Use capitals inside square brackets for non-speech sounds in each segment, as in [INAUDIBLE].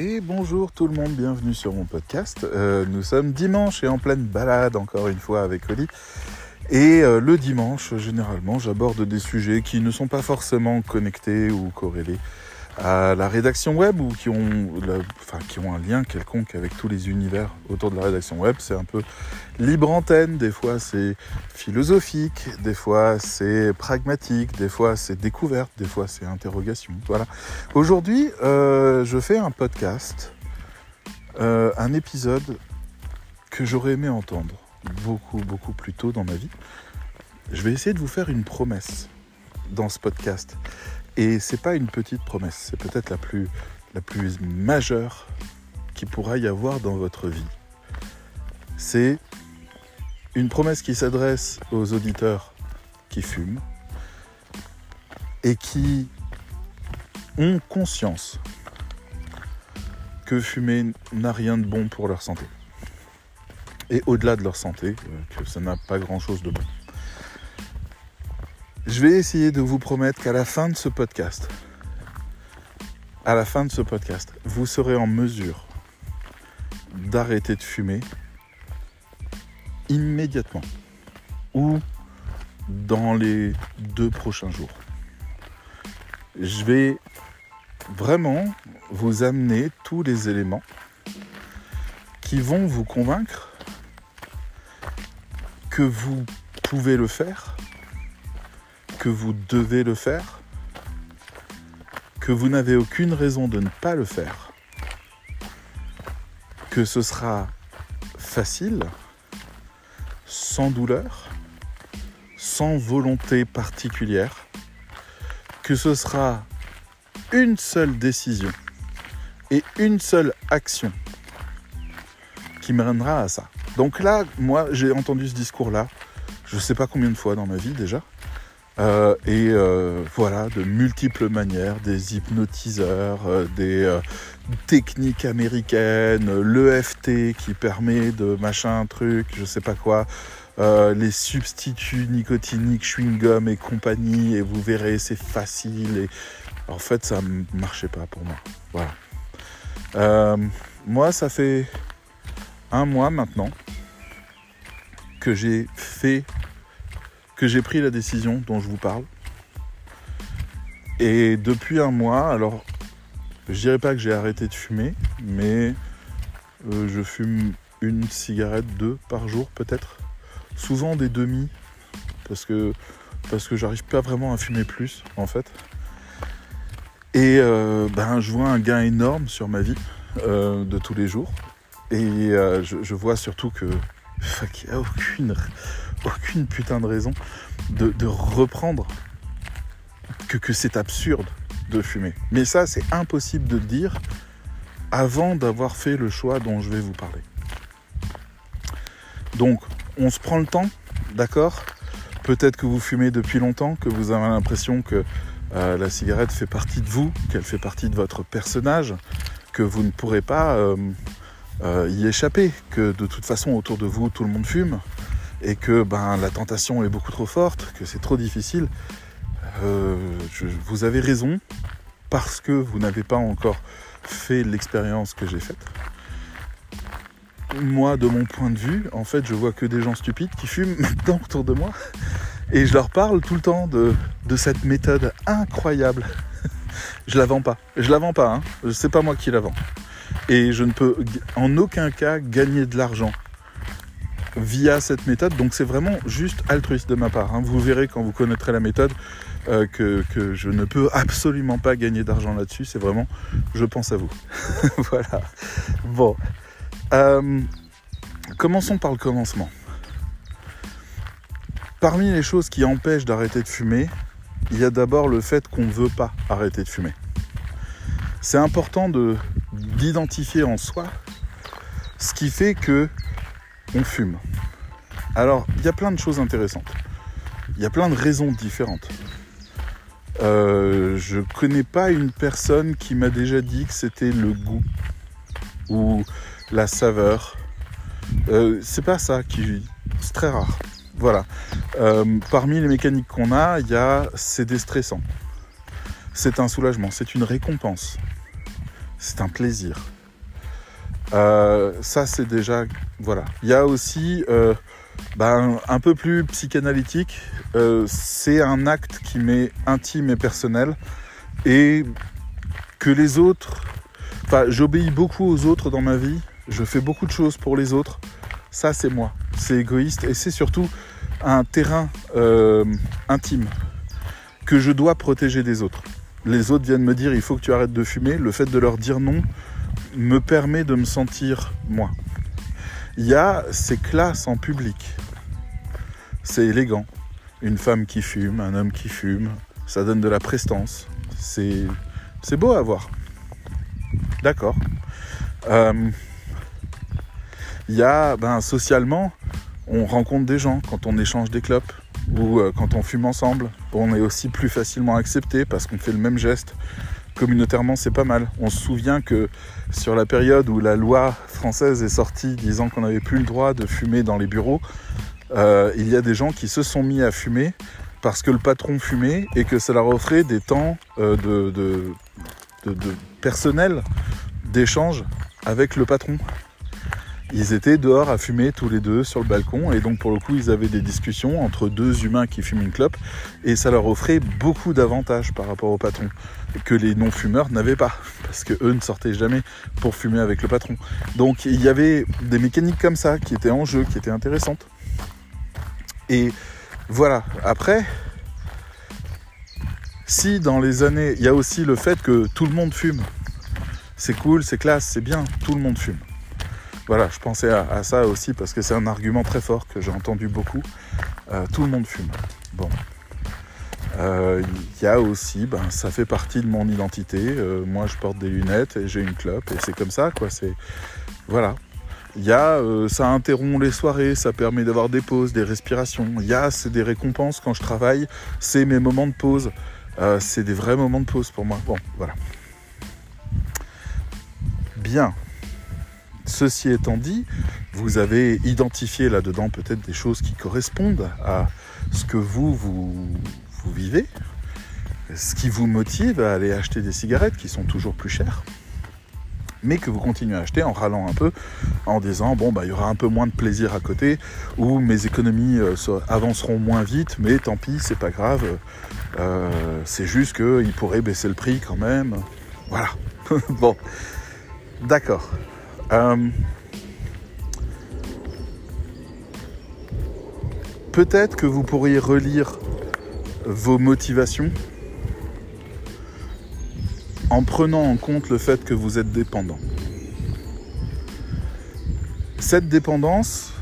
Et bonjour tout le monde, bienvenue sur mon podcast. Euh, nous sommes dimanche et en pleine balade encore une fois avec Oli. Et euh, le dimanche, généralement, j'aborde des sujets qui ne sont pas forcément connectés ou corrélés à la rédaction web ou qui ont, enfin, qui ont un lien quelconque avec tous les univers autour de la rédaction web. C'est un peu libre antenne, des fois c'est philosophique, des fois c'est pragmatique, des fois c'est découverte, des fois c'est interrogation. Voilà. Aujourd'hui, euh, je fais un podcast, euh, un épisode que j'aurais aimé entendre beaucoup, beaucoup plus tôt dans ma vie. Je vais essayer de vous faire une promesse dans ce podcast. Et c'est pas une petite promesse, c'est peut-être la plus, majeure qu'il pourra y avoir dans votre vie. C'est une promesse qui s'adresse aux auditeurs qui fument et qui ont conscience que fumer n'a rien de bon pour leur santé. Et au-delà de leur santé, euh, que ça n'a pas grand-chose de bon. Je vais essayer de vous promettre qu'à la fin de ce podcast, à la fin de ce podcast, vous serez en mesure d'arrêter de fumer immédiatement ou dans les deux prochains jours. Je vais vraiment vous amener tous les éléments qui vont vous convaincre que vous pouvez le faire que vous devez le faire, que vous n'avez aucune raison de ne pas le faire, que ce sera facile, sans douleur, sans volonté particulière, que ce sera une seule décision et une seule action qui mènera à ça. Donc là, moi, j'ai entendu ce discours-là, je ne sais pas combien de fois dans ma vie déjà. Euh, et euh, voilà, de multiples manières, des hypnotiseurs, euh, des techniques américaines, l'EFT qui permet de machin truc, je sais pas quoi, les substituts nicotiniques, chewing-gum et compagnie, et vous verrez, c'est facile. Et en fait, ça ne marchait pas pour moi. Voilà. moi, ça fait un mois maintenant que j'ai fait que j'ai pris la décision dont je vous parle. Et depuis un mois, alors je dirais pas que j'ai arrêté de fumer, mais euh, je fume une cigarette, deux par jour peut-être. Souvent des demi, parce que, parce que j'arrive pas vraiment à fumer plus en fait. Et euh, ben, je vois un gain énorme sur ma vie euh, de tous les jours. Et je, vois surtout que [LAUGHS] qu'il n'y a aucune, aucune putain de raison de, reprendre que, c'est absurde de fumer. Mais ça, c'est impossible de le dire avant d'avoir fait le choix dont je vais vous parler. Donc, on se prend le temps, d'accord? Peut-être que vous fumez depuis longtemps, que vous avez l'impression que euh, la cigarette fait partie de vous, qu'elle fait partie de votre personnage, que vous ne pourrez pas euh, euh, y échapper, que de toute façon autour de vous tout le monde fume et que ben, la tentation est beaucoup trop forte, que c'est trop difficile, euh, vous avez raison parce que vous n'avez pas encore fait l'expérience que j'ai faite. Moi, de mon point de vue, en fait, je vois que des gens stupides qui fument [LAUGHS] maintenant autour de moi. Et je leur parle tout le temps de, cette méthode incroyable. je la vends pas. Je la vends pas, hein. C'est pas moi qui la vends et je ne peux en aucun cas gagner de l'argent via cette méthode. Donc c'est vraiment juste altruiste de ma part. Hein. Vous verrez quand vous connaîtrez la méthode euh, que, je ne peux absolument pas gagner d'argent là-dessus. C'est vraiment, je pense à vous. [LAUGHS] voilà. Bon. Euh, commençons par le commencement. Parmi les choses qui empêchent d'arrêter de fumer, il y a d'abord le fait qu'on ne veut pas arrêter de fumer. C'est important de d'identifier en soi ce qui fait que on fume. Alors, il y a plein de choses intéressantes. Il y a plein de raisons différentes. Euh, je connais pas une personne qui m'a déjà dit que c'était le goût ou la saveur. Euh, c'est pas ça qui. C'est très rare. Voilà. Euh, parmi les mécaniques qu'on a, il y a c'est déstressant. C'est un soulagement, c'est une récompense c'est un plaisir. Euh, ça, c'est déjà. Voilà. Il y a aussi, euh, ben, un peu plus psychanalytique, euh, c'est un acte qui m'est intime et personnel et que les autres. Enfin, j'obéis beaucoup aux autres dans ma vie, je fais beaucoup de choses pour les autres. Ça, c'est moi. C'est égoïste et c'est surtout un terrain intime que je dois protéger des autres. Les autres viennent me dire il faut que tu arrêtes de fumer. Le fait de leur dire non, me permet de me sentir moi. Il y a ces classes en public. C'est élégant. Une femme qui fume, un homme qui fume, ça donne de la prestance. C'est, beau à voir. D'accord. Euh, il y a, ben, socialement, on rencontre des gens quand on échange des clopes ou euh, quand on fume ensemble. On est aussi plus facilement accepté parce qu'on fait le même geste communautairement, c'est pas mal. On se souvient que sur la période où la loi française est sortie disant qu'on n'avait plus le droit de fumer dans les bureaux, euh, il y a des gens qui se sont mis à fumer parce que le patron fumait et que ça leur offrait des temps euh, de, personnel d'échange avec le patron. Ils étaient dehors à fumer tous les deux sur le balcon et donc pour le coup ils avaient des discussions entre deux humains qui fument une clope et ça leur offrait beaucoup d'avantages par rapport au patron que les non-fumeurs n'avaient pas [LAUGHS] parce que eux ne sortaient jamais pour fumer avec le patron. Donc il y avait des mécaniques comme ça qui étaient en jeu, qui étaient intéressantes. Et voilà, après, si dans les années, il y a aussi le fait que tout le monde fume. C'est cool, c'est classe, c'est bien, tout le monde fume. Voilà, je pensais à, ça aussi parce que c'est un argument très fort que j'ai entendu beaucoup. Euh, tout le monde fume. Bon. Il euh, y a aussi, ben, ça fait partie de mon identité. Euh, moi, je porte des lunettes et j'ai une clope et c'est comme ça, quoi. C'est voilà. Il y a, ça interrompt les soirées, ça permet d'avoir des pauses, des respirations. Il y a, c'est des récompenses quand je travaille, c'est mes moments de pause. c'est des vrais moments de pause pour moi. Bon, voilà. Bien. Ceci étant dit, vous avez identifié là-dedans peut-être des choses qui correspondent à ce que vous, vous, vivez, ce qui vous motive à aller acheter des cigarettes qui sont toujours plus chères, mais que vous continuez à acheter en râlant un peu, en disant bon bah il y aura un peu moins de plaisir à côté, ou mes économies euh, avanceront moins vite, mais tant pis, c'est pas grave, euh, c'est juste qu'il pourrait baisser le prix quand même. Voilà. [LAUGHS] bon, d'accord. Euh, peut-être que vous pourriez relire vos motivations en prenant en compte le fait que vous êtes dépendant. Cette dépendance,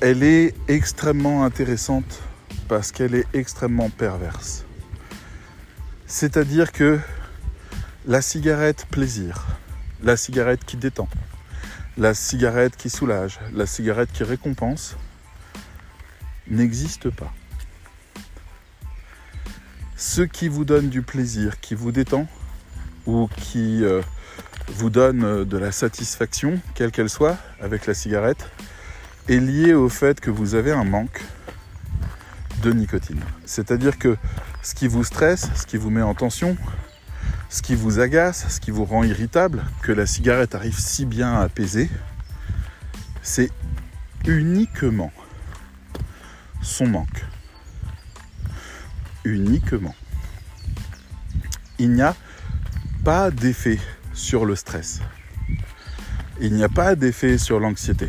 elle est extrêmement intéressante parce qu'elle est extrêmement perverse. C'est-à-dire que la cigarette plaisir, la cigarette qui détend, la cigarette qui soulage, la cigarette qui récompense, n'existe pas. Ce qui vous donne du plaisir, qui vous détend, ou qui euh, vous donne euh, de la satisfaction, quelle qu'elle soit, avec la cigarette, est lié au fait que vous avez un manque de nicotine. C'est-à-dire que ce qui vous stresse, ce qui vous met en tension, ce qui vous agace, ce qui vous rend irritable, que la cigarette arrive si bien à apaiser, c'est uniquement son manque. Uniquement. Il n'y a pas d'effet sur le stress. Il n'y a pas d'effet sur l'anxiété.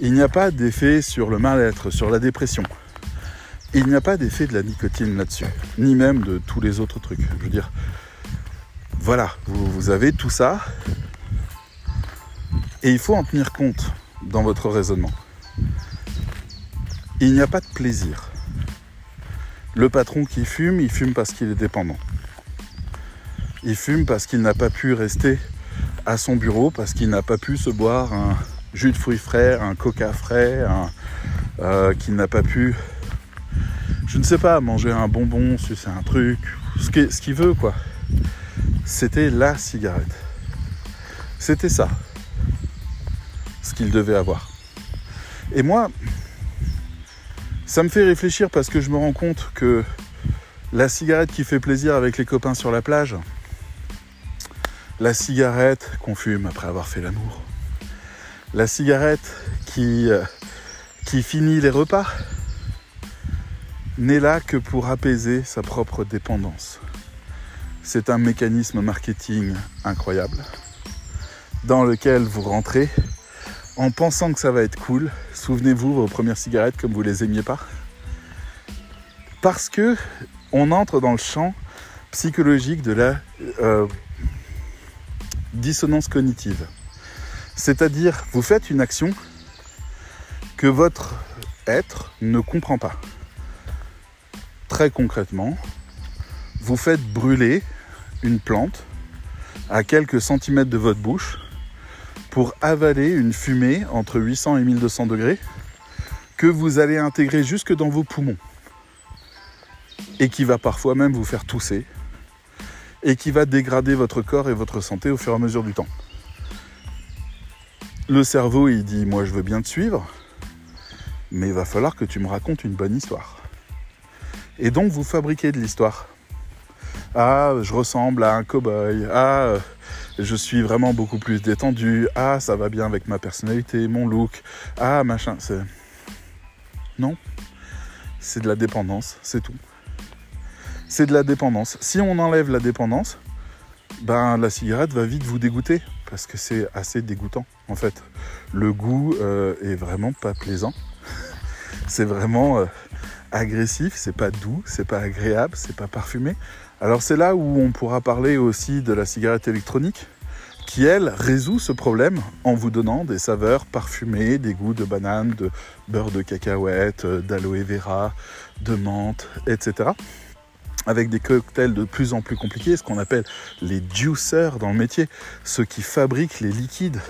Il n'y a pas d'effet sur le mal-être, sur la dépression. Il n'y a pas d'effet de la nicotine là-dessus, ni même de tous les autres trucs. Je veux dire, voilà, vous, avez tout ça, et il faut en tenir compte dans votre raisonnement. Il n'y a pas de plaisir. Le patron qui fume, il fume parce qu'il est dépendant. Il fume parce qu'il n'a pas pu rester à son bureau, parce qu'il n'a pas pu se boire un jus de fruits frais, un coca frais, euh, qu'il n'a pas pu je ne sais pas, manger un bonbon, sucer un truc, ce qu'il veut quoi. C'était la cigarette. C'était ça. Ce qu'il devait avoir. Et moi, ça me fait réfléchir parce que je me rends compte que la cigarette qui fait plaisir avec les copains sur la plage, la cigarette qu'on fume après avoir fait l'amour, la cigarette qui, euh, qui finit les repas, n'est là que pour apaiser sa propre dépendance. C'est un mécanisme marketing incroyable dans lequel vous rentrez en pensant que ça va être cool. Souvenez-vous vos premières cigarettes comme vous les aimiez pas. Parce que on entre dans le champ psychologique de la euh, dissonance cognitive. C'est-à-dire, vous faites une action que votre être ne comprend pas. Très concrètement, vous faites brûler une plante à quelques centimètres de votre bouche pour avaler une fumée entre 800 et 1200 degrés que vous allez intégrer jusque dans vos poumons et qui va parfois même vous faire tousser et qui va dégrader votre corps et votre santé au fur et à mesure du temps. Le cerveau, il dit, moi je veux bien te suivre, mais il va falloir que tu me racontes une bonne histoire. Et donc vous fabriquez de l'histoire. Ah, je ressemble à un cow-boy. Ah, je suis vraiment beaucoup plus détendu. Ah, ça va bien avec ma personnalité, mon look. Ah, machin. Non. C'est de la dépendance, c'est tout. C'est de la dépendance. Si on enlève la dépendance, ben la cigarette va vite vous dégoûter parce que c'est assez dégoûtant en fait. Le goût euh, est vraiment pas plaisant. [LAUGHS] c'est vraiment euh, agressif, c'est pas doux, c'est pas agréable, c'est pas parfumé. Alors c'est là où on pourra parler aussi de la cigarette électronique qui elle résout ce problème en vous donnant des saveurs parfumées, des goûts de banane, de beurre de cacahuète, euh, d'aloe vera, de menthe, etc avec des cocktails de plus en plus compliqués, ce qu'on appelle les juicers dans le métier, ceux qui fabriquent les liquides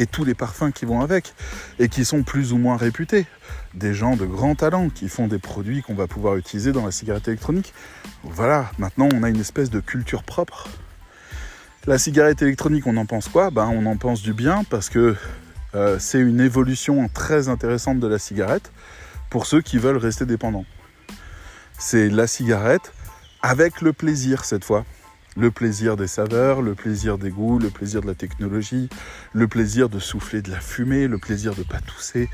et tous les parfums qui vont avec, et qui sont plus ou moins réputés. Des gens de grand talent qui font des produits qu'on va pouvoir utiliser dans la cigarette électronique. Voilà, maintenant on a une espèce de culture propre. La cigarette électronique, on en pense quoi? Ben, On en pense du bien parce que euh, c'est une évolution très intéressante de la cigarette pour ceux qui veulent rester dépendants. C'est la cigarette avec le plaisir cette fois. Le plaisir des saveurs, le plaisir des goûts, le plaisir de la technologie, le plaisir de souffler de la fumée, le plaisir de pas tousser,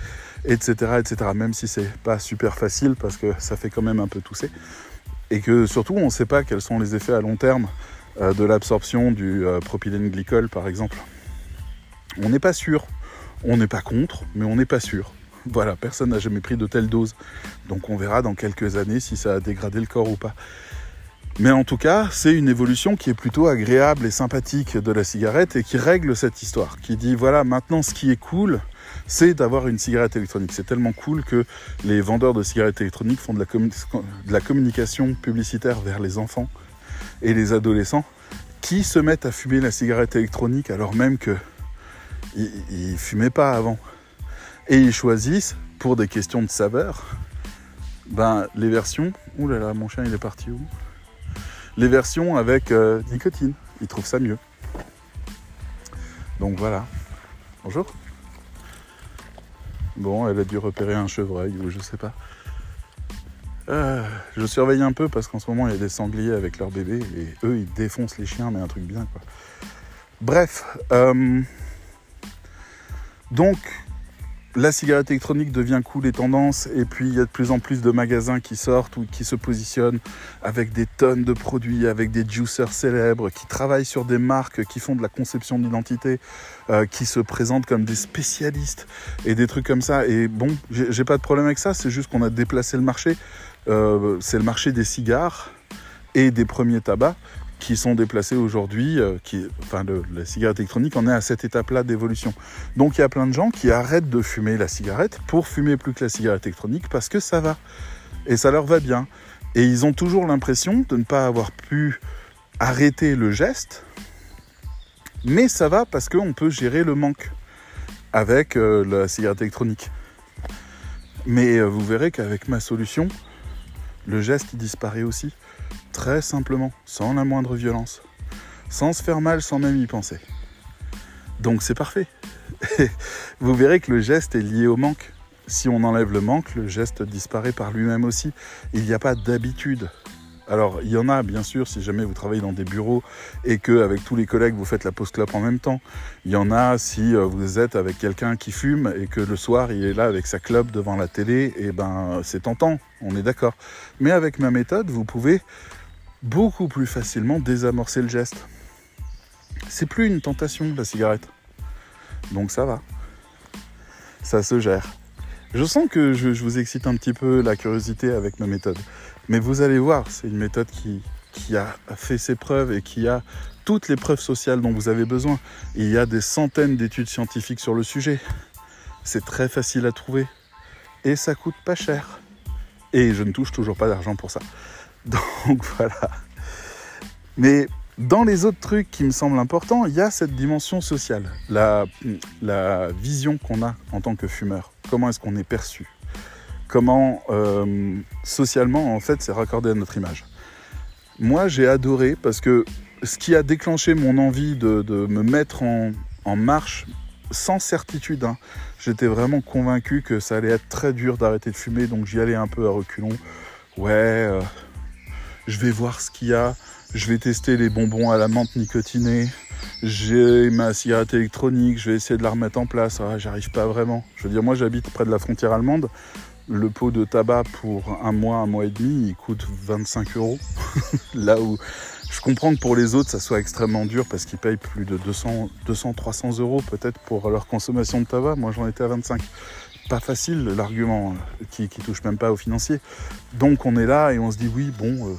etc., etc. Même si c'est pas super facile parce que ça fait quand même un peu tousser et que surtout on ne sait pas quels sont les effets à long terme euh, de l'absorption du euh, propylène glycol par exemple. On n'est pas sûr, on n'est pas contre, mais on n'est pas sûr. [LAUGHS] Voilà, personne n'a jamais pris de telle dose. Donc on verra dans quelques années si ça a dégradé le corps ou pas. Mais en tout cas, c'est une évolution qui est plutôt agréable et sympathique de la cigarette et qui règle cette histoire, qui dit voilà, maintenant ce qui est cool, c'est d'avoir une cigarette électronique. C'est tellement cool que les vendeurs de cigarettes électroniques font de la, communication publicitaire vers les enfants et les adolescents qui se mettent à fumer la cigarette électronique alors même qu'ils ne fumaient pas avant. Et ils choisissent, pour des questions de saveur, ben, les versions. Ouh là là, mon chien il est parti où? Les versions avec euh, nicotine. Ils trouvent ça mieux. Donc voilà. Bonjour. Bon, elle a dû repérer un chevreuil ou je sais pas. Euh, je surveille un peu parce qu'en ce moment il y a des sangliers avec leurs bébés et eux ils défoncent les chiens mais un truc bien quoi. Bref, euh, donc la cigarette électronique devient cool et tendance, et puis il y a de plus en plus de magasins qui sortent ou qui se positionnent avec des tonnes de produits, avec des juicers célèbres, qui travaillent sur des marques, qui font de la conception d'identité, euh, qui se présentent comme des spécialistes et des trucs comme ça. Et bon, j'ai pas de problème avec ça, c'est juste qu'on a déplacé le marché. Euh, c'est le marché des cigares et des premiers tabacs qui sont déplacés aujourd'hui, euh, enfin la cigarette électronique en est à cette étape-là d'évolution. Donc il y a plein de gens qui arrêtent de fumer la cigarette pour fumer plus que la cigarette électronique parce que ça va. Et ça leur va bien. Et ils ont toujours l'impression de ne pas avoir pu arrêter le geste, mais ça va parce qu'on peut gérer le manque avec euh, la cigarette électronique. Mais euh, vous verrez qu'avec ma solution, le geste disparaît aussi. Très simplement, sans la moindre violence. Sans se faire mal, sans même y penser. Donc c'est parfait. [LAUGHS] Vous verrez que le geste est lié au manque. Si on enlève le manque, le geste disparaît par lui-même aussi. Il n'y a pas d'habitude. Alors, il y en a, bien sûr, si jamais vous travaillez dans des bureaux et que avec tous les collègues, vous faites la pause clope en même temps. Il y en a si euh, vous êtes avec quelqu'un qui fume et que le soir, il est là avec sa clope devant la télé, et ben, c'est tentant, on est d'accord. Mais avec ma méthode, vous pouvez beaucoup plus facilement désamorcer le geste. C'est plus une tentation, la cigarette. Donc ça va. Ça se gère. Je sens que je, vous excite un petit peu la curiosité avec ma méthode. Mais vous allez voir, c'est une méthode qui, qui a fait ses preuves et qui a toutes les preuves sociales dont vous avez besoin. Il y a des centaines d'études scientifiques sur le sujet. C'est très facile à trouver. Et ça coûte pas cher. Et je ne touche toujours pas d'argent pour ça. [LAUGHS] Donc voilà. Mais dans les autres trucs qui me semblent importants, il y a cette dimension sociale, la, vision qu'on a en tant que fumeur. Comment est-ce qu'on est perçu? Comment euh, socialement, en fait, c'est raccordé à notre image. Moi, j'ai adoré parce que ce qui a déclenché mon envie de, me mettre en, marche sans certitude, hein, j'étais vraiment convaincu que ça allait être très dur d'arrêter de fumer, donc j'y allais un peu à reculons. Ouais, euh, je vais voir ce qu'il y a je vais tester les bonbons à la menthe nicotinée. J'ai ma cigarette électronique, je vais essayer de la remettre en place. Ah, j'arrive pas vraiment. Je veux dire, moi j'habite près de la frontière allemande. Le pot de tabac pour un mois, un mois et demi, il coûte 25 euros. [LAUGHS] Là où je comprends que pour les autres, ça soit extrêmement dur parce qu'ils payent plus de 200, 200 300 euros peut-être pour leur consommation de tabac. Moi j'en étais à 25 pas facile l'argument euh, qui, qui touche même pas aux financiers. Donc on est là et on se dit oui, bon, euh,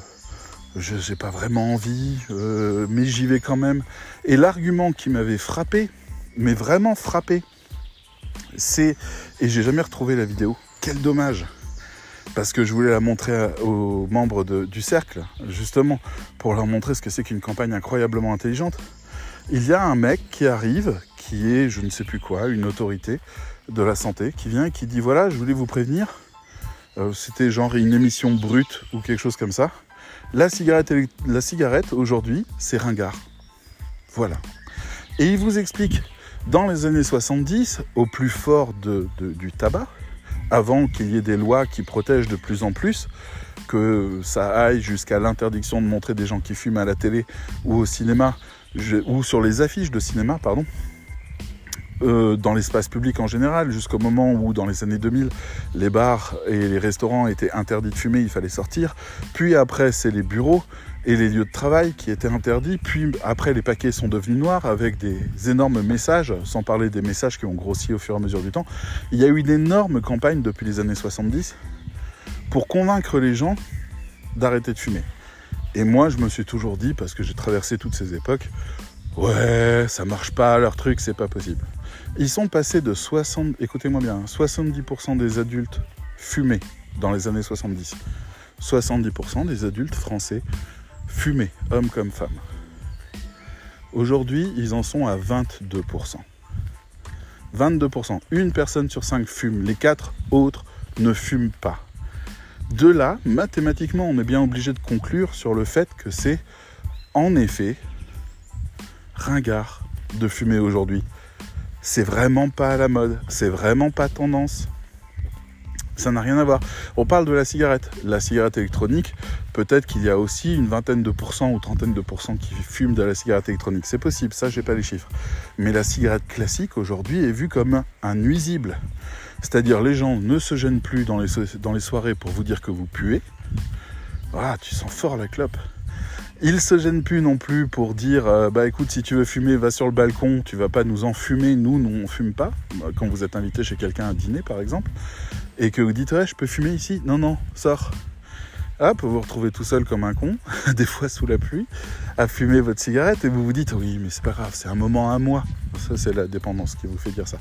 je n'ai pas vraiment envie, euh, mais j'y vais quand même. Et l'argument qui m'avait frappé, mais vraiment frappé, c'est, et j'ai jamais retrouvé la vidéo, quel dommage, parce que je voulais la montrer aux membres du cercle, justement, pour leur montrer ce que c'est qu'une campagne incroyablement intelligente. Il y a un mec qui arrive, qui est, je ne sais plus quoi, une autorité de la santé, qui vient et qui dit, voilà, je voulais vous prévenir, euh, c'était genre une émission brute ou quelque chose comme ça. La cigarette, aujourd'hui, c'est ringard. Voilà. Et il vous explique, dans les années 70, au plus fort du tabac, avant qu'il y ait des lois qui protègent de plus en plus, que ça aille jusqu'à l'interdiction de montrer des gens qui fument à la télé ou au cinéma, ou sur les affiches de cinéma, pardon, euh, dans l'espace public en général, jusqu'au moment où, dans les années 2000, les bars et les restaurants étaient interdits de fumer, il fallait sortir. Puis après, c'est les bureaux et les lieux de travail qui étaient interdits. Puis après, les paquets sont devenus noirs avec des énormes messages, sans parler des messages qui ont grossi au fur et à mesure du temps. Il y a eu une énorme campagne depuis les années 70 pour convaincre les gens d'arrêter de fumer. Et moi, je me suis toujours dit, parce que j'ai traversé toutes ces époques, ouais, ça marche pas, leur truc, c'est pas possible. Ils sont passés de 60, écoutez-moi bien, 70% hein, des adultes fumés dans les années 70. 70% des adultes français fumaient, hommes comme femmes. Aujourd'hui, ils en sont à 22%. 22%. Une personne sur cinq fume, les quatre autres ne fument pas. De là, mathématiquement, on est bien obligé de conclure sur le fait que c'est en effet ringard de fumer aujourd'hui c'est vraiment pas à la mode, c'est vraiment pas tendance. Ça n'a rien à voir. On parle de la cigarette. La cigarette électronique, peut-être qu'il y a aussi une vingtaine de pourcents ou trentaine de pourcents qui fument de la cigarette électronique. C'est possible, ça j'ai pas les chiffres. Mais la cigarette classique aujourd'hui est vue comme un nuisible. C'est-à-dire les gens ne se gênent plus dans les, dans les soirées pour vous dire que vous puez. Ah, tu sens fort la clope. Il se gêne plus non plus pour dire euh, bah écoute si tu veux fumer va sur le balcon, tu vas pas nous enfumer, nous, nous on fume pas. Quand vous êtes invité chez quelqu'un à dîner par exemple, et que vous dites ouais je peux fumer ici, non non sors. Hop, vous vous retrouvez tout seul comme un con, [LAUGHS] des fois sous la pluie, à fumer votre cigarette et vous vous dites oui mais c'est pas grave, c'est un moment à moi. Ça c'est la dépendance qui vous fait dire ça.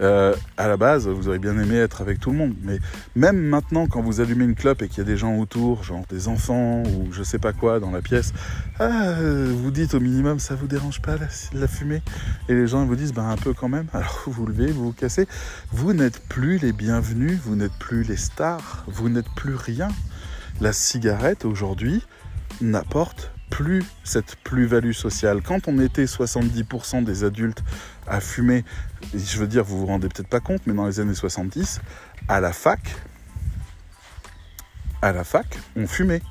Euh, à la base, vous auriez bien aimé être avec tout le monde. Mais même maintenant, quand vous allumez une clope et qu'il y a des gens autour, genre des enfants ou je sais pas quoi dans la pièce, ah, vous dites au minimum, ça vous dérange pas la, la fumée? Et les gens vous disent, ben un peu quand même. [LAUGHS] Alors vous vous levez, vous vous cassez. Vous n'êtes plus les bienvenus, vous n'êtes plus les stars, vous n'êtes plus rien. La cigarette aujourd'hui n'apporte plus cette plus-value sociale. Quand on était 70% des adultes à fumer, je veux dire, vous vous rendez peut-être pas compte, mais dans les années 70, à la fac, à la fac, on fumait.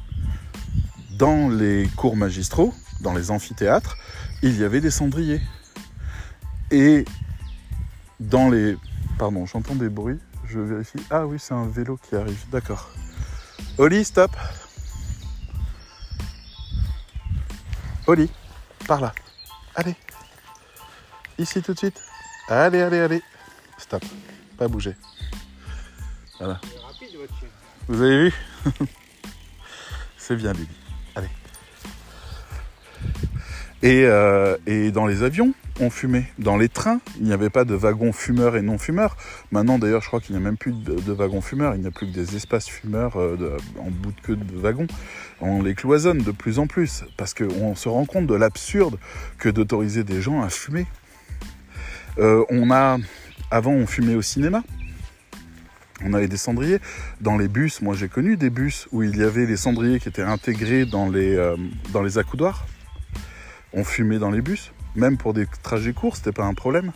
dans les cours magistraux, dans les amphithéâtres, il y avait des cendriers. Et dans les... Pardon, j'entends des bruits, je vérifie. Ah oui, c'est un vélo qui arrive, d'accord. Oli, stop Oli, par là. Allez. Ici tout de suite. Allez, allez, allez. Stop. Pas bouger. Voilà. Vous avez vu [LAUGHS] C'est bien, Bibi. Allez. Et, euh, et, dans les avions, on fumait. Dans les trains, il n'y avait pas de wagons fumeurs et non fumeurs. Maintenant, d'ailleurs, je crois qu'il n'y a même plus de, wagons fumeurs. Il n'y a plus que des espaces fumeurs euh, en bout de queue de wagons. On les cloisonne de plus en plus parce qu'on se rend compte de l'absurde que d'autoriser des gens à fumer. Euh, on a, avant, on fumait au cinéma. On avait des cendriers. Dans les bus, moi j'ai connu des bus où il y avait les cendriers qui étaient intégrés dans les, euh, accoudoirs. On fumait dans les bus, même pour des trajets courts, c'était pas un problème.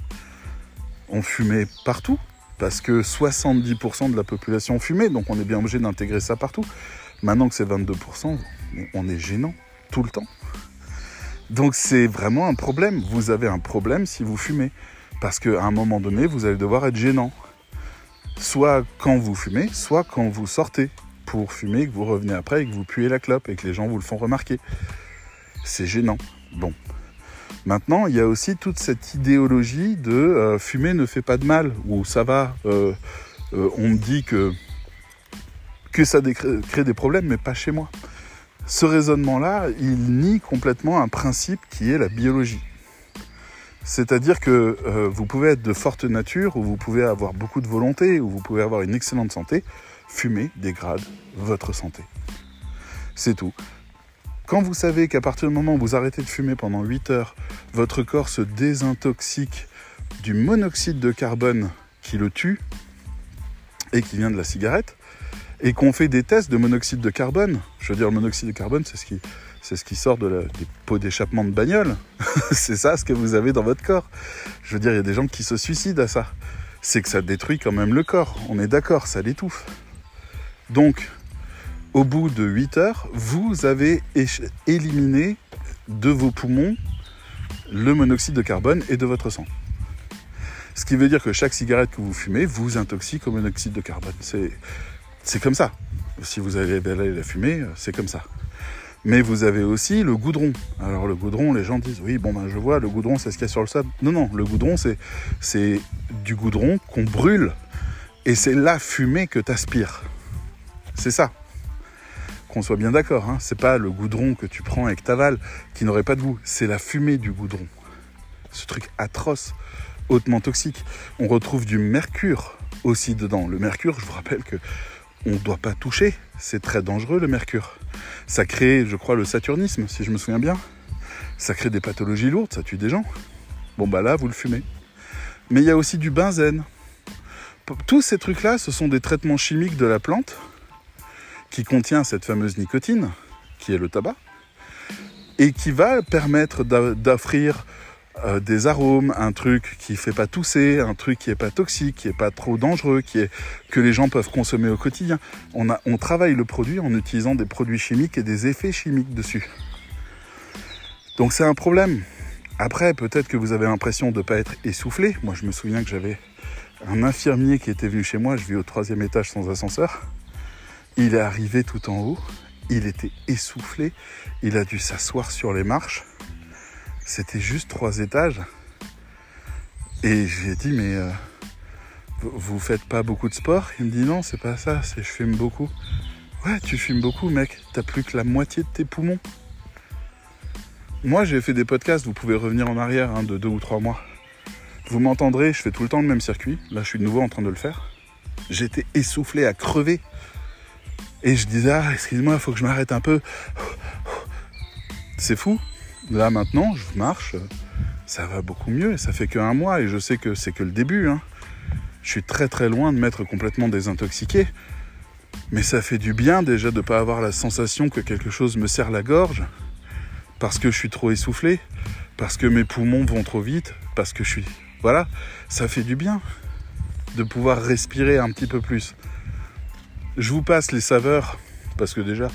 On fumait partout, parce que 70% de la population fumait, donc on est bien obligé d'intégrer ça partout. Maintenant que c'est 22%, on est gênant tout le temps. Donc c'est vraiment un problème. Vous avez un problème si vous fumez. Parce qu'à un moment donné, vous allez devoir être gênant soit quand vous fumez, soit quand vous sortez pour fumer, que vous revenez après et que vous puez la clope et que les gens vous le font remarquer. C'est gênant. Bon. Maintenant, il y a aussi toute cette idéologie de euh, fumer ne fait pas de mal, ou ça va, euh, euh, on me dit que, que ça crée des problèmes, mais pas chez moi. Ce raisonnement-là, il nie complètement un principe qui est la biologie. C'est-à-dire que euh, vous pouvez être de forte nature, ou vous pouvez avoir beaucoup de volonté, ou vous pouvez avoir une excellente santé. Fumer dégrade votre santé. C'est tout. Quand vous savez qu'à partir du moment où vous arrêtez de fumer pendant 8 heures, votre corps se désintoxique du monoxyde de carbone qui le tue et qui vient de la cigarette, et qu'on fait des tests de monoxyde de carbone, je veux dire le monoxyde de carbone c'est ce qui c'est ce qui sort des pots d'échappement de bagnole. [LAUGHS] c'est ça ce que vous avez dans votre corps. Je veux dire, il y a des gens qui se suicident à ça. C'est que ça détruit quand même le corps. On est d'accord, ça l'étouffe. Donc, au bout de 8 heures, vous avez éliminé de vos poumons le monoxyde de carbone et de votre sang. Ce qui veut dire que chaque cigarette que vous fumez vous intoxique au monoxyde de carbone. C'est comme ça. Si vous allez la fumer, c'est comme ça. Mais vous avez aussi le goudron. Alors le goudron, les gens disent oui, bon ben je vois, le goudron c'est ce qu'il y a sur le sable. Non, non, le goudron c'est du goudron qu'on brûle et c'est la fumée que tu aspires. C'est ça. Qu'on soit bien d'accord, hein. c'est pas le goudron que tu prends avec ta valle qui n'aurait pas de goût, c'est la fumée du goudron. Ce truc atroce, hautement toxique. On retrouve du mercure aussi dedans. Le mercure, je vous rappelle que on ne doit pas toucher. C'est très dangereux le mercure. Ça crée, je crois, le saturnisme, si je me souviens bien. Ça crée des pathologies lourdes, ça tue des gens. Bon bah là, vous le fumez. Mais il y a aussi du benzène. Tous ces trucs-là, ce sont des traitements chimiques de la plante qui contient cette fameuse nicotine, qui est le tabac, et qui va permettre d'offrir euh, des arômes, un truc qui fait pas tousser, un truc qui est pas toxique, qui est pas trop dangereux, qui est que les gens peuvent consommer au quotidien. On, on travaille le produit en utilisant des produits chimiques et des effets chimiques dessus. Donc c'est un problème. Après, peut-être que vous avez l'impression de ne pas être essoufflé. Moi, je me souviens que j'avais un infirmier qui était venu chez moi. Je vis au troisième étage sans ascenseur. Il est arrivé tout en haut. Il était essoufflé. Il a dû s'asseoir sur les marches. C'était juste trois étages. Et j'ai dit, mais euh, vous faites pas beaucoup de sport? Il me dit, non, c'est pas ça, c'est je fume beaucoup. Ouais, tu fumes beaucoup, mec. T'as plus que la moitié de tes poumons. Moi, j'ai fait des podcasts, vous pouvez revenir en arrière hein, de deux ou trois mois. Vous m'entendrez, je fais tout le temps le même circuit. Là, je suis de nouveau en train de le faire. J'étais essoufflé à crever. Et je disais, ah, excuse-moi, il faut que je m'arrête un peu. C'est fou. Là maintenant, je marche, ça va beaucoup mieux ça fait qu'un mois et je sais que c'est que le début. Hein. Je suis très très loin de m'être complètement désintoxiqué. Mais ça fait du bien déjà de ne pas avoir la sensation que quelque chose me serre la gorge parce que je suis trop essoufflé, parce que mes poumons vont trop vite, parce que je suis... Voilà, ça fait du bien de pouvoir respirer un petit peu plus. Je vous passe les saveurs parce que déjà,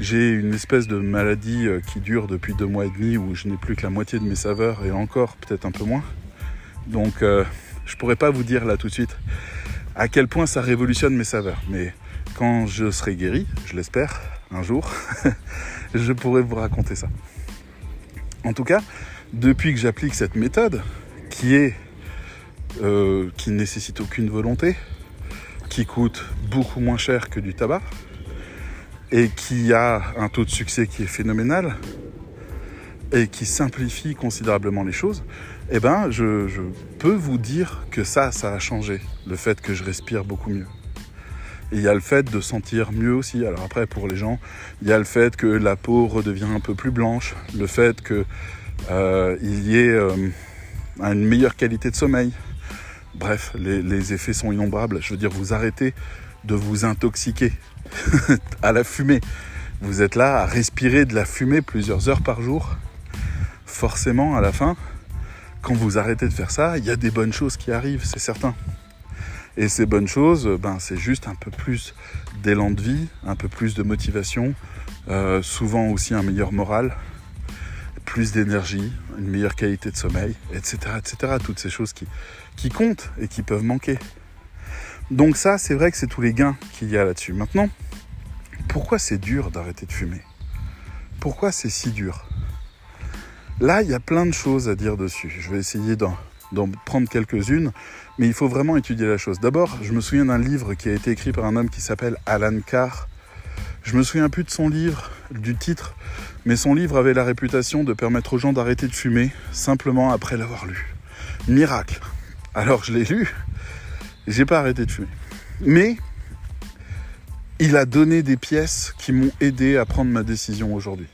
J'ai une espèce de maladie euh, qui dure depuis deux mois et demi où je n'ai plus que la moitié de mes saveurs et encore peut-être un peu moins. Donc euh, je pourrais pas vous dire là tout de suite à quel point ça révolutionne mes saveurs. Mais quand je serai guéri, je l'espère, un jour, [LAUGHS] je pourrai vous raconter ça. En tout cas, depuis que j'applique cette méthode, qui est euh, qui ne nécessite aucune volonté, qui coûte beaucoup moins cher que du tabac, et qui a un taux de succès qui est phénoménal, et qui simplifie considérablement les choses, eh ben, je, peux vous dire que ça, ça a changé, le fait que je respire beaucoup mieux. Il y a le fait de sentir mieux aussi. Alors après, pour les gens, il y a le fait que la peau redevient un peu plus blanche, le fait qu'il euh, y ait euh, une meilleure qualité de sommeil. Bref, les, effets sont innombrables. Je veux dire, vous arrêtez de vous intoxiquer [LAUGHS] à la fumée. Vous êtes là à respirer de la fumée plusieurs heures par jour. Forcément, à la fin, quand vous arrêtez de faire ça, il y a des bonnes choses qui arrivent, c'est certain. Et ces bonnes choses, ben, c'est juste un peu plus d'élan de vie, un peu plus de motivation, euh, souvent aussi un meilleur moral, plus d'énergie, une meilleure qualité de sommeil, etc. etc. Toutes ces choses qui, qui comptent et qui peuvent manquer. Donc ça, c'est vrai que c'est tous les gains qu'il y a là-dessus. Maintenant, pourquoi c'est dur d'arrêter de fumer? Pourquoi c'est si dur? Là, il y a plein de choses à dire dessus. Je vais essayer d'en prendre quelques-unes, mais il faut vraiment étudier la chose. D'abord, je me souviens d'un livre qui a été écrit par un homme qui s'appelle Alan Carr. Je me souviens plus de son livre, du titre, mais son livre avait la réputation de permettre aux gens d'arrêter de fumer simplement après l'avoir lu. Miracle. Alors je l'ai lu, j'ai pas arrêté de fumer. Mais il a donné des pièces qui m'ont aidé à prendre ma décision aujourd'hui.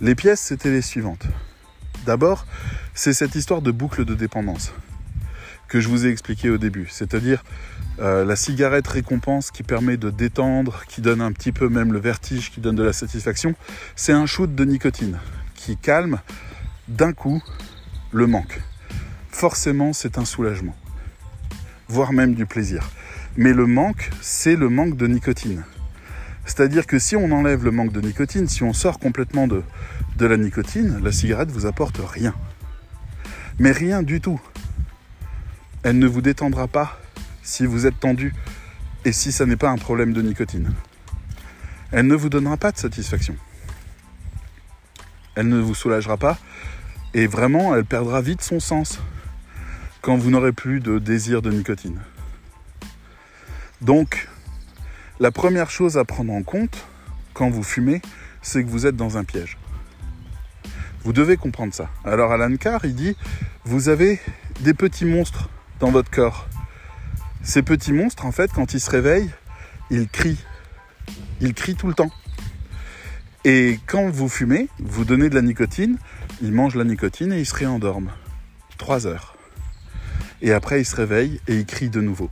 Les pièces, c'était les suivantes. D'abord, c'est cette histoire de boucle de dépendance que je vous ai expliqué au début, c'est-à-dire euh, la cigarette récompense qui permet de détendre, qui donne un petit peu même le vertige, qui donne de la satisfaction, c'est un shoot de nicotine qui calme d'un coup le manque. Forcément, c'est un soulagement, voire même du plaisir. Mais le manque, c'est le manque de nicotine. C'est-à-dire que si on enlève le manque de nicotine, si on sort complètement de, la nicotine, la cigarette vous apporte rien. Mais rien du tout. Elle ne vous détendra pas si vous êtes tendu et si ça n'est pas un problème de nicotine. Elle ne vous donnera pas de satisfaction. Elle ne vous soulagera pas et vraiment elle perdra vite son sens quand vous n'aurez plus de désir de nicotine. Donc, la première chose à prendre en compte quand vous fumez, c'est que vous êtes dans un piège. Vous devez comprendre ça. Alors Alan Carr, il dit, vous avez des petits monstres dans votre corps. Ces petits monstres, en fait, quand ils se réveillent, ils crient. Ils crient tout le temps. Et quand vous fumez, vous donnez de la nicotine, ils mangent la nicotine et ils se réendorment. Trois heures. Et après, ils se réveillent et ils crient de nouveau.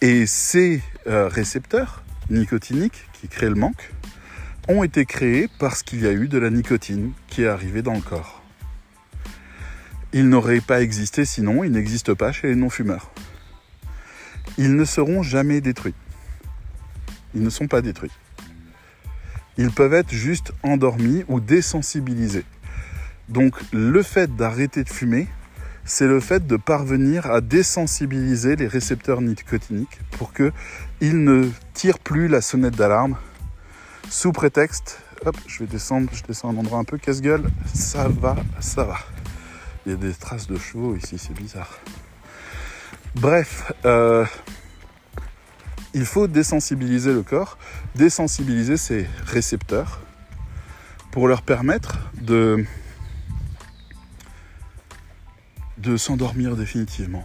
Et ces euh, récepteurs nicotiniques qui créent le manque, ont été créés parce qu'il y a eu de la nicotine qui est arrivée dans le corps. Ils n'auraient pas existé sinon, ils n'existent pas chez les non-fumeurs. Ils ne seront jamais détruits. Ils ne sont pas détruits. Ils peuvent être juste endormis ou désensibilisés. Donc le fait d'arrêter de fumer, c'est le fait de parvenir à désensibiliser les récepteurs nicotiniques pour qu'ils ne tirent plus la sonnette d'alarme sous prétexte, hop, je vais descendre, je descends un endroit un peu casse-gueule, ça va, ça va. Il y a des traces de chevaux ici, c'est bizarre. Bref, euh, il faut désensibiliser le corps, désensibiliser ses récepteurs pour leur permettre de, de s'endormir définitivement.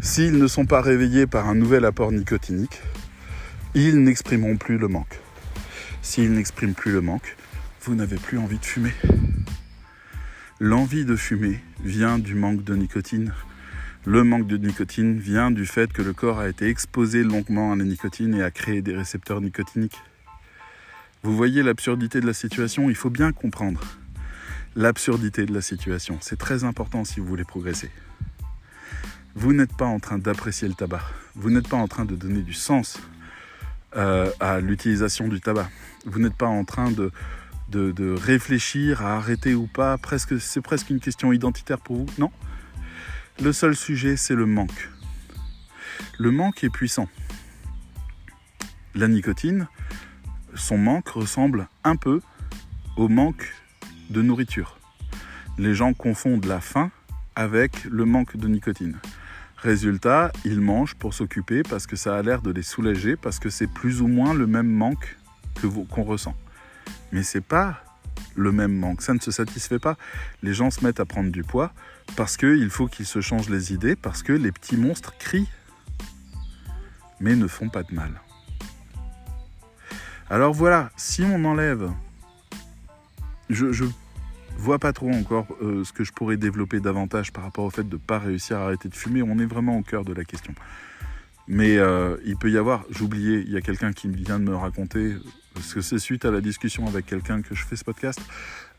S'ils ne sont pas réveillés par un nouvel apport nicotinique, ils n'exprimeront plus le manque. S'il n'exprime plus le manque, vous n'avez plus envie de fumer. L'envie de fumer vient du manque de nicotine. Le manque de nicotine vient du fait que le corps a été exposé longuement à la nicotine et a créé des récepteurs nicotiniques. Vous voyez l'absurdité de la situation, il faut bien comprendre l'absurdité de la situation. C'est très important si vous voulez progresser. Vous n'êtes pas en train d'apprécier le tabac. Vous n'êtes pas en train de donner du sens euh, à l'utilisation du tabac. Vous n'êtes pas en train de, de, réfléchir à arrêter ou pas. Presque, c'est presque une question identitaire pour vous. Non. Le seul sujet, c'est le manque. Le manque est puissant. La nicotine, son manque ressemble un peu au manque de nourriture. Les gens confondent la faim avec le manque de nicotine. Résultat, ils mangent pour s'occuper parce que ça a l'air de les soulager, parce que c'est plus ou moins le même manque que qu'on ressent. Mais c'est pas le même manque, ça ne se satisfait pas. Les gens se mettent à prendre du poids parce qu'il faut qu'ils se changent les idées, parce que les petits monstres crient, mais ne font pas de mal. Alors voilà, si on enlève, je, vois pas trop encore euh, ce que je pourrais développer davantage par rapport au fait de ne pas réussir à arrêter de fumer. On est vraiment au cœur de la question. Mais euh, il peut y avoir, j'oubliais, il y a quelqu'un qui vient de me raconter, parce que c'est suite à la discussion avec quelqu'un que je fais ce podcast,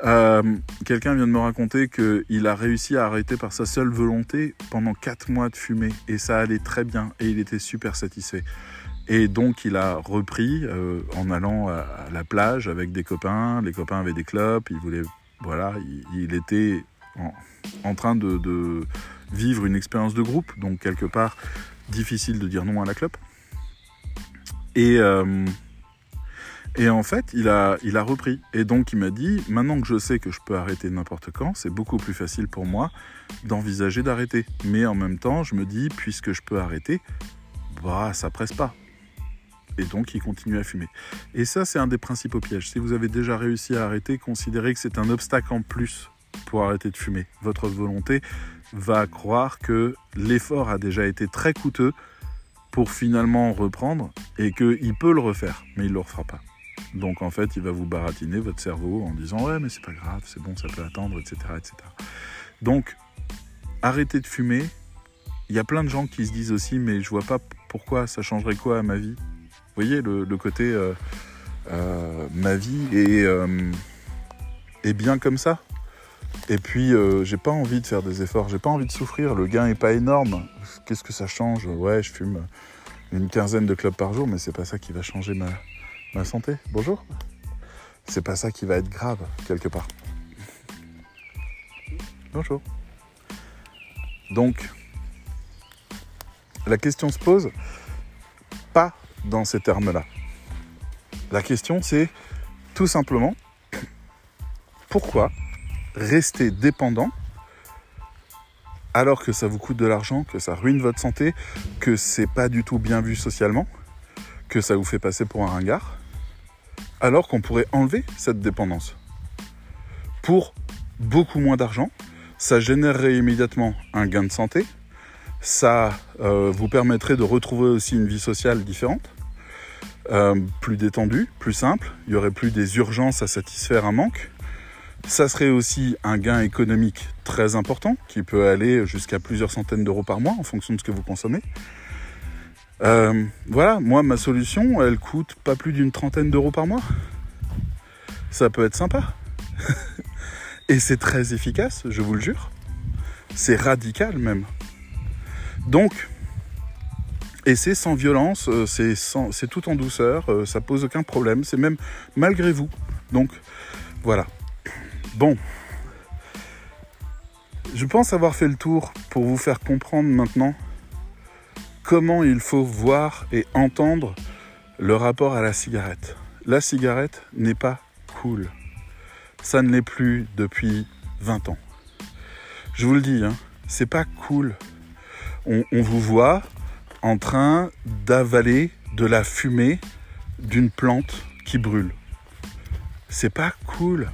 euh, quelqu'un vient de me raconter qu'il a réussi à arrêter par sa seule volonté pendant 4 mois de fumer, et ça allait très bien, et il était super satisfait. Et donc il a repris en allant à, la plage avec des copains, les copains avaient des clopes, il voulait voilà, il, était en, train de, vivre une expérience de groupe, donc quelque part difficile de dire non à la clope. Et, euh, et en fait, il a, il a repris. Et donc il m'a dit, maintenant que je sais que je peux arrêter n'importe quand, c'est beaucoup plus facile pour moi d'envisager d'arrêter. Mais en même temps, je me dis, puisque je peux arrêter, bah, ça presse pas et donc il continue à fumer. Et ça, c'est un des principaux pièges. Si vous avez déjà réussi à arrêter, considérez que c'est un obstacle en plus pour arrêter de fumer. Votre volonté va croire que l'effort a déjà été très coûteux pour finalement reprendre et qu'il peut le refaire, mais il ne le refera pas. Donc en fait, il va vous baratiner votre cerveau en disant ouais mais c'est pas grave, c'est bon, ça peut attendre, etc., etc. Donc arrêtez de fumer. Il y a plein de gens qui se disent aussi mais je vois pas pourquoi ça changerait quoi à ma vie vous voyez le, côté euh, euh, ma vie euh, est, bien comme ça. Et puis j'ai pas envie de faire des efforts, j'ai pas envie de souffrir. Le gain est pas énorme. Qu'est-ce que ça change? Ouais, je fume une quinzaine de clubs par jour, mais c'est pas ça qui va changer ma, ma santé. Bonjour. C'est pas ça qui va être grave quelque part. Bonjour. Donc, la question se pose dans ces termes-là. La question, c'est tout simplement pourquoi rester dépendant alors que ça vous coûte de l'argent, que ça ruine votre santé, que c'est pas du tout bien vu socialement, que ça vous fait passer pour un ringard, alors qu'on pourrait enlever cette dépendance? Pour beaucoup moins d'argent, ça générerait immédiatement un gain de santé, ça euh, vous permettrait de retrouver aussi une vie sociale différente, euh, plus détendue, plus simple. Il n'y aurait plus des urgences à satisfaire un manque. Ça serait aussi un gain économique très important qui peut aller jusqu'à plusieurs centaines d'euros par mois en fonction de ce que vous consommez. Euh, voilà, moi ma solution, elle coûte pas plus d'une trentaine d'euros par mois. Ça peut être sympa. [LAUGHS] Et c'est très efficace, je vous le jure. C'est radical même. Donc, et c'est sans violence, euh, c'est tout en douceur, euh, ça pose aucun problème, c'est même malgré vous. Donc, voilà. Bon. Je pense avoir fait le tour pour vous faire comprendre maintenant comment il faut voir et entendre le rapport à la cigarette. La cigarette n'est pas cool. Ça ne l'est plus depuis 20 ans. Je vous le dis, hein, c'est pas cool on, vous voit en train d'avaler de la fumée d'une plante qui brûle. C'est pas cool.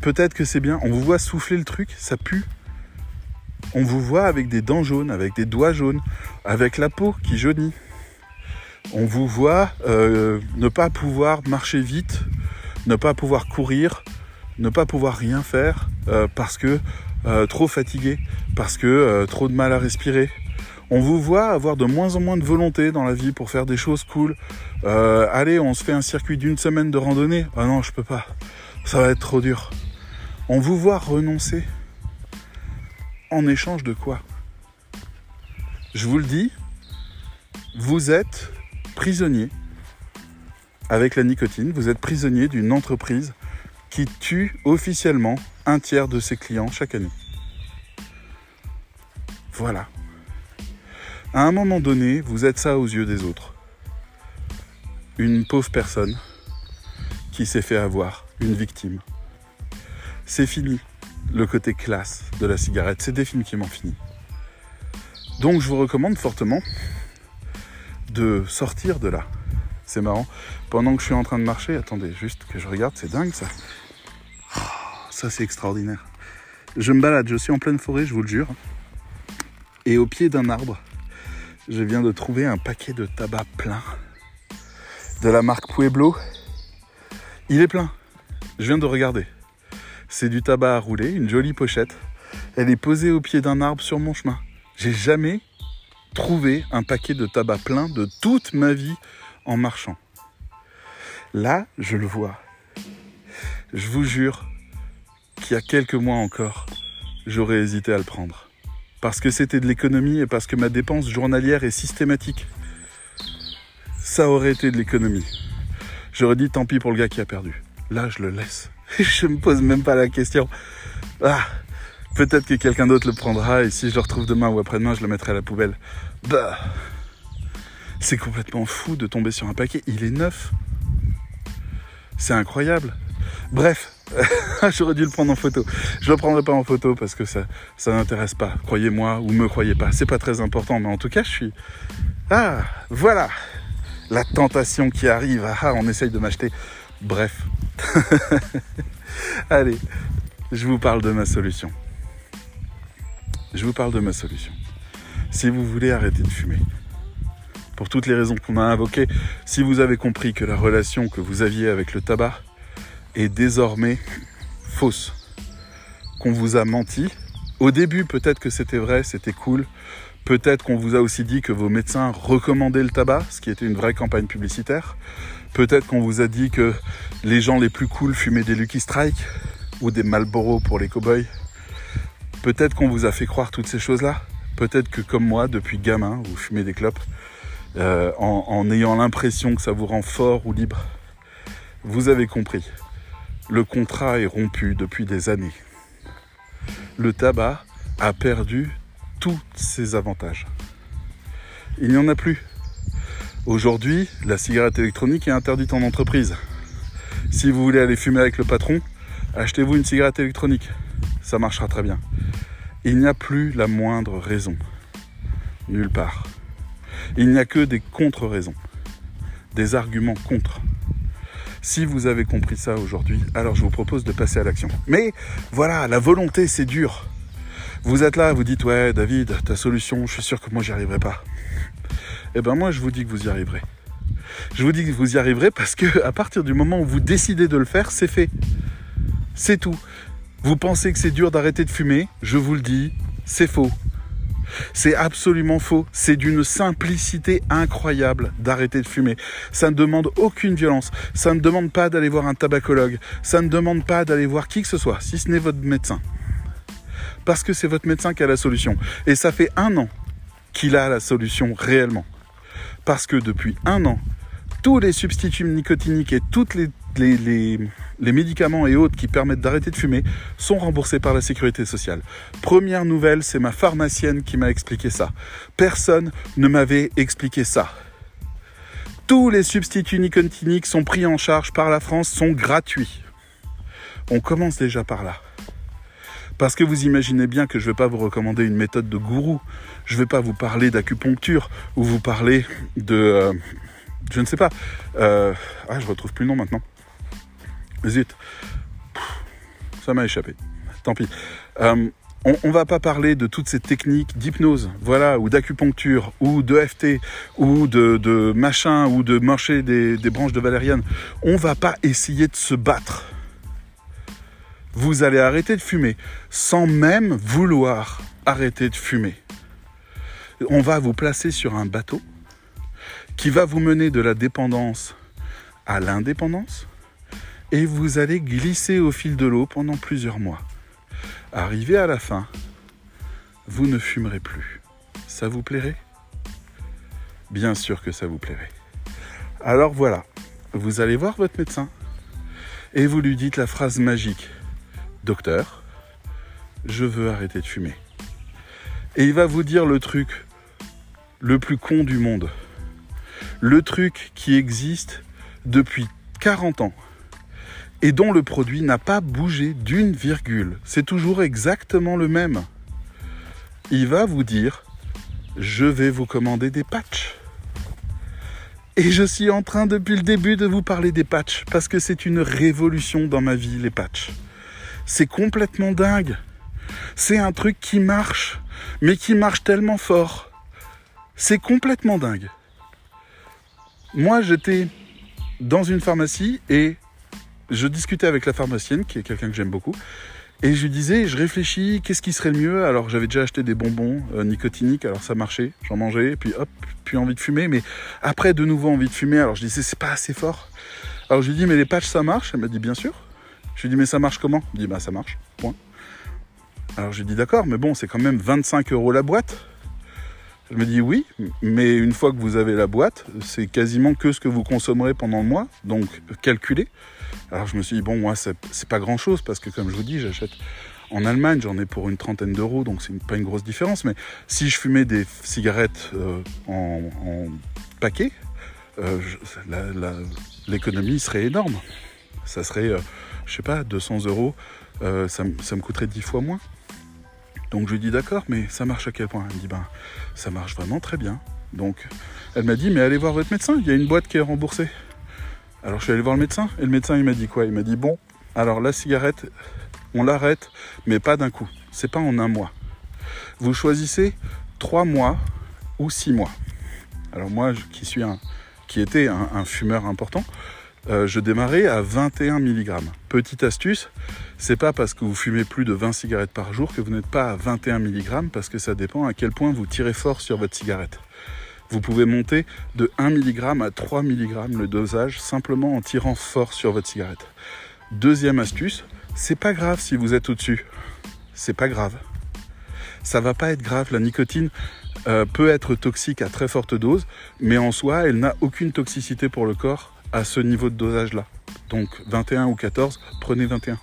Peut-être que c'est bien. On vous voit souffler le truc, ça pue. On vous voit avec des dents jaunes, avec des doigts jaunes, avec la peau qui jaunit. On vous voit euh, ne pas pouvoir marcher vite, ne pas pouvoir courir, ne pas pouvoir rien faire euh, parce que euh, trop fatigué, parce que euh, trop de mal à respirer. On vous voit avoir de moins en moins de volonté dans la vie pour faire des choses cool. Euh, allez, on se fait un circuit d'une semaine de randonnée. Ah non, je peux pas. Ça va être trop dur. On vous voit renoncer. En échange de quoi? Je vous le dis, vous êtes prisonnier avec la nicotine, vous êtes prisonnier d'une entreprise qui tue officiellement un tiers de ses clients chaque année. Voilà. À un moment donné, vous êtes ça aux yeux des autres. Une pauvre personne qui s'est fait avoir, une victime. C'est fini le côté classe de la cigarette, c'est définitivement fini. Donc je vous recommande fortement de sortir de là. C'est marrant. Pendant que je suis en train de marcher, attendez, juste que je regarde, c'est dingue ça. Ça c'est extraordinaire. Je me balade, je suis en pleine forêt, je vous le jure. Et au pied d'un arbre, je viens de trouver un paquet de tabac plein de la marque Pueblo. Il est plein. Je viens de regarder. C'est du tabac à rouler, une jolie pochette. Elle est posée au pied d'un arbre sur mon chemin. J'ai jamais trouvé un paquet de tabac plein de toute ma vie en marchant. Là, je le vois. Je vous jure qu'il y a quelques mois encore, j'aurais hésité à le prendre. Parce que c'était de l'économie et parce que ma dépense journalière est systématique. Ça aurait été de l'économie. J'aurais dit tant pis pour le gars qui a perdu. Là, je le laisse. [LAUGHS] je me pose même pas la question. Ah, peut-être que quelqu'un d'autre le prendra et si je le retrouve demain ou après-demain, je le mettrai à la poubelle. Bah, c'est complètement fou de tomber sur un paquet. Il est neuf. C'est incroyable. Bref, [LAUGHS] j'aurais dû le prendre en photo. Je le prendrai pas en photo parce que ça, ça n'intéresse pas. Croyez-moi ou me croyez pas. C'est pas très important, mais en tout cas, je suis. Ah, voilà. La tentation qui arrive. Ah, on essaye de m'acheter. Bref. [LAUGHS] Allez, je vous parle de ma solution. Je vous parle de ma solution. Si vous voulez arrêter de fumer, pour toutes les raisons qu'on a invoquées, si vous avez compris que la relation que vous aviez avec le tabac est désormais fausse, qu'on vous a menti, au début peut-être que c'était vrai, c'était cool, peut-être qu'on vous a aussi dit que vos médecins recommandaient le tabac, ce qui était une vraie campagne publicitaire, peut-être qu'on vous a dit que les gens les plus cool fumaient des Lucky Strike ou des Marlboro pour les cowboys, peut-être qu'on vous a fait croire toutes ces choses-là, Peut-être que comme moi, depuis gamin, vous fumez des clopes euh, en, ayant l'impression que ça vous rend fort ou libre. Vous avez compris. Le contrat est rompu depuis des années. Le tabac a perdu tous ses avantages. Il n'y en a plus. Aujourd'hui, la cigarette électronique est interdite en entreprise. Si vous voulez aller fumer avec le patron, achetez-vous une cigarette électronique. Ça marchera très bien. Il n'y a plus la moindre raison. Nulle part. Il n'y a que des contre-raisons. Des arguments contre. Si vous avez compris ça aujourd'hui, alors je vous propose de passer à l'action. Mais voilà, la volonté, c'est dur. Vous êtes là, vous dites, ouais, David, ta solution, je suis sûr que moi, j'y arriverai pas. Eh ben, moi, je vous dis que vous y arriverez. Je vous dis que vous y arriverez parce que à partir du moment où vous décidez de le faire, c'est fait. C'est tout. Vous pensez que c'est dur d'arrêter de fumer Je vous le dis, c'est faux. C'est absolument faux. C'est d'une simplicité incroyable d'arrêter de fumer. Ça ne demande aucune violence. Ça ne demande pas d'aller voir un tabacologue. Ça ne demande pas d'aller voir qui que ce soit, si ce n'est votre médecin. Parce que c'est votre médecin qui a la solution. Et ça fait un an qu'il a la solution réellement. Parce que depuis un an, tous les substituts nicotiniques et toutes les les, médicaments et autres qui permettent d'arrêter de fumer sont remboursés par la sécurité sociale. Première nouvelle, c'est ma pharmacienne qui m'a expliqué ça. Personne ne m'avait expliqué ça. Tous les substituts nicotiniques sont pris en charge par la France, sont gratuits. On commence déjà par là. Parce que vous imaginez bien que je ne vais pas vous recommander une méthode de gourou. Je ne vais pas vous parler d'acupuncture ou vous parler de... Euh, je ne sais pas. Euh, ah, je retrouve plus le nom maintenant. Zut. Ça m'a échappé. Tant pis. Euh, on, ne va pas parler de toutes ces techniques d'hypnose, voilà, ou d'acupuncture, ou de FT, ou de, machin, ou de marcher des, des, branches de valériane. On va pas essayer de se battre. Vous allez arrêter de fumer sans même vouloir arrêter de fumer. On va vous placer sur un bateau qui va vous mener de la dépendance à l'indépendance et vous allez glisser au fil de l'eau pendant plusieurs mois. Arrivé à la fin, vous ne fumerez plus. Ça vous plairait? Bien sûr que ça vous plairait. Alors voilà, vous allez voir votre médecin et vous lui dites la phrase magique Docteur, je veux arrêter de fumer. Et il va vous dire le truc le plus con du monde. Le truc qui existe depuis 40 ans et dont le produit n'a pas bougé d'une virgule. C'est toujours exactement le même. Il va vous dire, je vais vous commander des patchs. Et je suis en train depuis le début de vous parler des patchs, parce que c'est une révolution dans ma vie, les patchs. C'est complètement dingue. C'est un truc qui marche, mais qui marche tellement fort. C'est complètement dingue. Moi, j'étais dans une pharmacie et je discutais avec la pharmacienne, qui est quelqu'un que j'aime beaucoup, et je lui disais, je réfléchis, qu'est-ce qui serait le mieux? Alors j'avais déjà acheté des bonbons euh, nicotiniques, alors ça marchait, j'en mangeais, puis hop, puis envie de fumer, mais après de nouveau envie de fumer, alors je disais, c'est pas assez fort. Alors je lui dis, mais les patchs ça marche? Elle m'a dit, bien sûr. Je lui dis, mais ça marche comment? Elle me dit, bah ça marche, point. Alors je lui dis, d'accord, mais bon, c'est quand même 25 euros la boîte. Elle me dit oui, mais une fois que vous avez la boîte, c'est quasiment que ce que vous consommerez pendant le mois, donc calculez. Alors je me suis dit, bon, moi, c'est pas grand chose parce que, comme je vous dis, j'achète en Allemagne, j'en ai pour une trentaine d'euros, donc c'est pas une grosse différence. Mais si je fumais des cigarettes euh, en, paquet, euh, l'économie serait énorme. Ça serait, euh, je sais pas, 200 euros, ça, me coûterait 10 fois moins. Donc je lui dis d'accord, mais ça marche à quel point? Elle me dit ben ça marche vraiment très bien. Donc elle m'a dit mais allez voir votre médecin, il y a une boîte qui est remboursée. Alors je suis allé voir le médecin et le médecin il m'a dit quoi? Il m'a dit bon, alors la cigarette, on l'arrête, mais pas d'un coup. C'est pas en un mois. Vous choisissez trois mois ou six mois. Alors moi qui suis un, qui était un, fumeur important, euh, je démarrais à 21 mg. Petite astuce, c'est pas parce que vous fumez plus de 20 cigarettes par jour que vous n'êtes pas à 21 mg parce que ça dépend à quel point vous tirez fort sur votre cigarette. Vous pouvez monter de 1 mg à 3 mg le dosage simplement en tirant fort sur votre cigarette. Deuxième astuce, c'est pas grave si vous êtes au-dessus. C'est pas grave. Ça va pas être grave. La nicotine euh, peut être toxique à très forte dose, mais en soi, elle n'a aucune toxicité pour le corps à ce niveau de dosage-là. Donc 21 ou 14, prenez 21.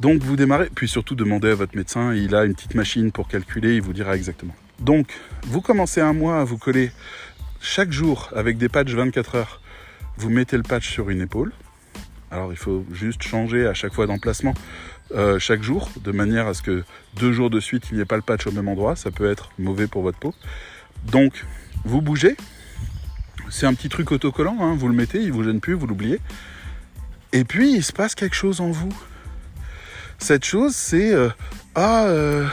Donc vous démarrez, puis surtout demandez à votre médecin, il a une petite machine pour calculer, il vous dira exactement. Donc, vous commencez un mois à vous coller chaque jour avec des patchs 24 heures. Vous mettez le patch sur une épaule. Alors, il faut juste changer à chaque fois d'emplacement euh, chaque jour, de manière à ce que deux jours de suite, il n'y ait pas le patch au même endroit. Ça peut être mauvais pour votre peau. Donc, vous bougez. C'est un petit truc autocollant. Hein. Vous le mettez, il vous gêne plus, vous l'oubliez. Et puis, il se passe quelque chose en vous. Cette chose, c'est euh, ah. Euh,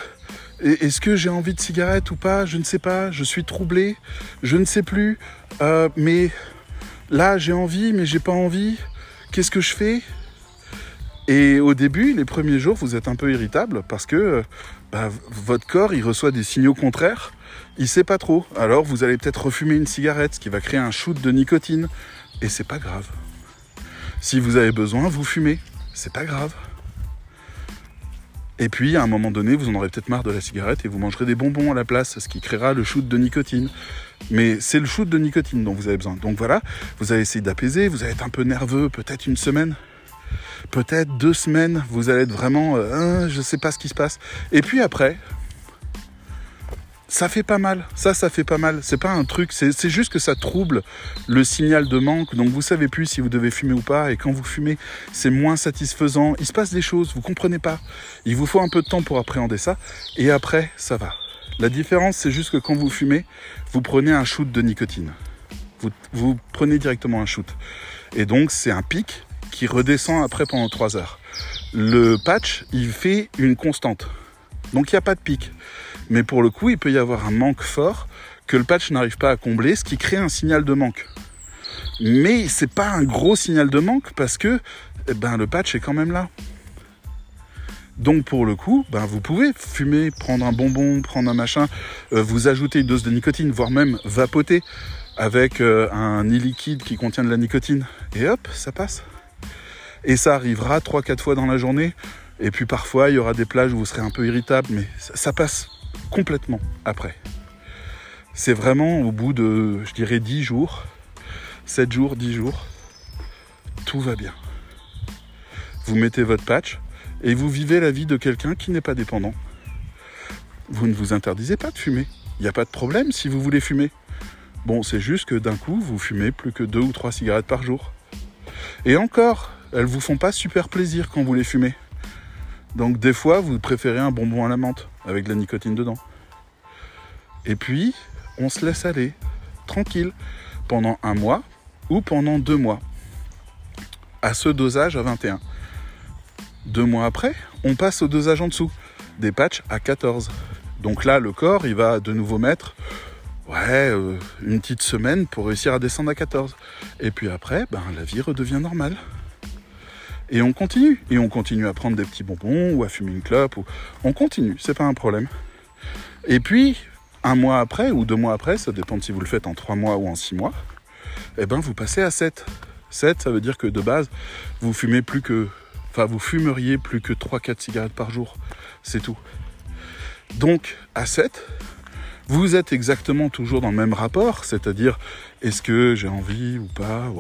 est-ce que j'ai envie de cigarette ou pas? Je ne sais pas. Je suis troublé. Je ne sais plus. Euh, mais là, j'ai envie, mais j'ai pas envie. Qu'est-ce que je fais? Et au début, les premiers jours, vous êtes un peu irritable parce que bah, votre corps, il reçoit des signaux contraires. Il sait pas trop. Alors, vous allez peut-être refumer une cigarette, ce qui va créer un shoot de nicotine. Et c'est pas grave. Si vous avez besoin, vous fumez. C'est pas grave. Et puis, à un moment donné, vous en aurez peut-être marre de la cigarette et vous mangerez des bonbons à la place, ce qui créera le shoot de nicotine. Mais c'est le shoot de nicotine dont vous avez besoin. Donc voilà, vous allez essayer d'apaiser, vous allez être un peu nerveux, peut-être une semaine, peut-être deux semaines, vous allez être vraiment, euh, hein, je ne sais pas ce qui se passe. Et puis après, ça fait pas mal. Ça, ça fait pas mal. C'est pas un truc, c'est juste que ça trouble le signal de manque. Donc vous savez plus si vous devez fumer ou pas. Et quand vous fumez, c'est moins satisfaisant. Il se passe des choses, vous comprenez pas. Il vous faut un peu de temps pour appréhender ça. Et après, ça va. La différence, c'est juste que quand vous fumez, vous prenez un shoot de nicotine. Vous, vous prenez directement un shoot. Et donc, c'est un pic qui redescend après pendant 3 heures. Le patch, il fait une constante. Donc, il n'y a pas de pic. Mais pour le coup, il peut y avoir un manque fort que le patch n'arrive pas à combler, ce qui crée un signal de manque. Mais c'est pas un gros signal de manque parce que eh ben, le patch est quand même là. Donc pour le coup, ben, vous pouvez fumer, prendre un bonbon, prendre un machin, euh, vous ajouter une dose de nicotine, voire même vapoter avec euh, un e-liquide qui contient de la nicotine. Et hop, ça passe. Et ça arrivera 3-4 fois dans la journée. Et puis parfois, il y aura des plages où vous serez un peu irritable, mais ça passe complètement après. c'est vraiment au bout de, je dirais, 10 jours, 7 jours, 10 jours, tout va bien. Vous mettez votre patch et vous vivez la vie de quelqu'un qui n'est pas dépendant. Vous ne vous interdisez pas de fumer. Il n'y a pas de problème si vous voulez fumer. Bon, c'est juste que d'un coup, vous fumez plus que 2 ou 3 cigarettes par jour. Et encore, elles vous font pas super plaisir quand vous les fumez. Donc des fois, vous préférez un bonbon à la menthe avec de la nicotine dedans. Et puis, on se laisse aller, tranquille, pendant un mois ou pendant deux mois, à ce dosage à 21. Deux mois après, on passe au dosage en dessous, des patchs à 14. Donc là, le corps, il va de nouveau mettre euh, une petite semaine pour réussir à descendre à 14. Et puis après, ben, la vie redevient normale. Et on continue. Et on continue à prendre des petits bonbons ou à fumer une clope. On continue, c'est pas un problème. Et puis, un mois après ou deux mois après, ça dépend si vous le faites en trois mois ou en six mois, eh ben vous passez à 7. 7, ça veut dire que de base, vous fumez plus que. Enfin, vous fumeriez plus que 3-4 cigarettes par jour. C'est tout. Donc, à 7, vous êtes exactement toujours dans le même rapport, c'est-à-dire est-ce que j'ai envie ou pas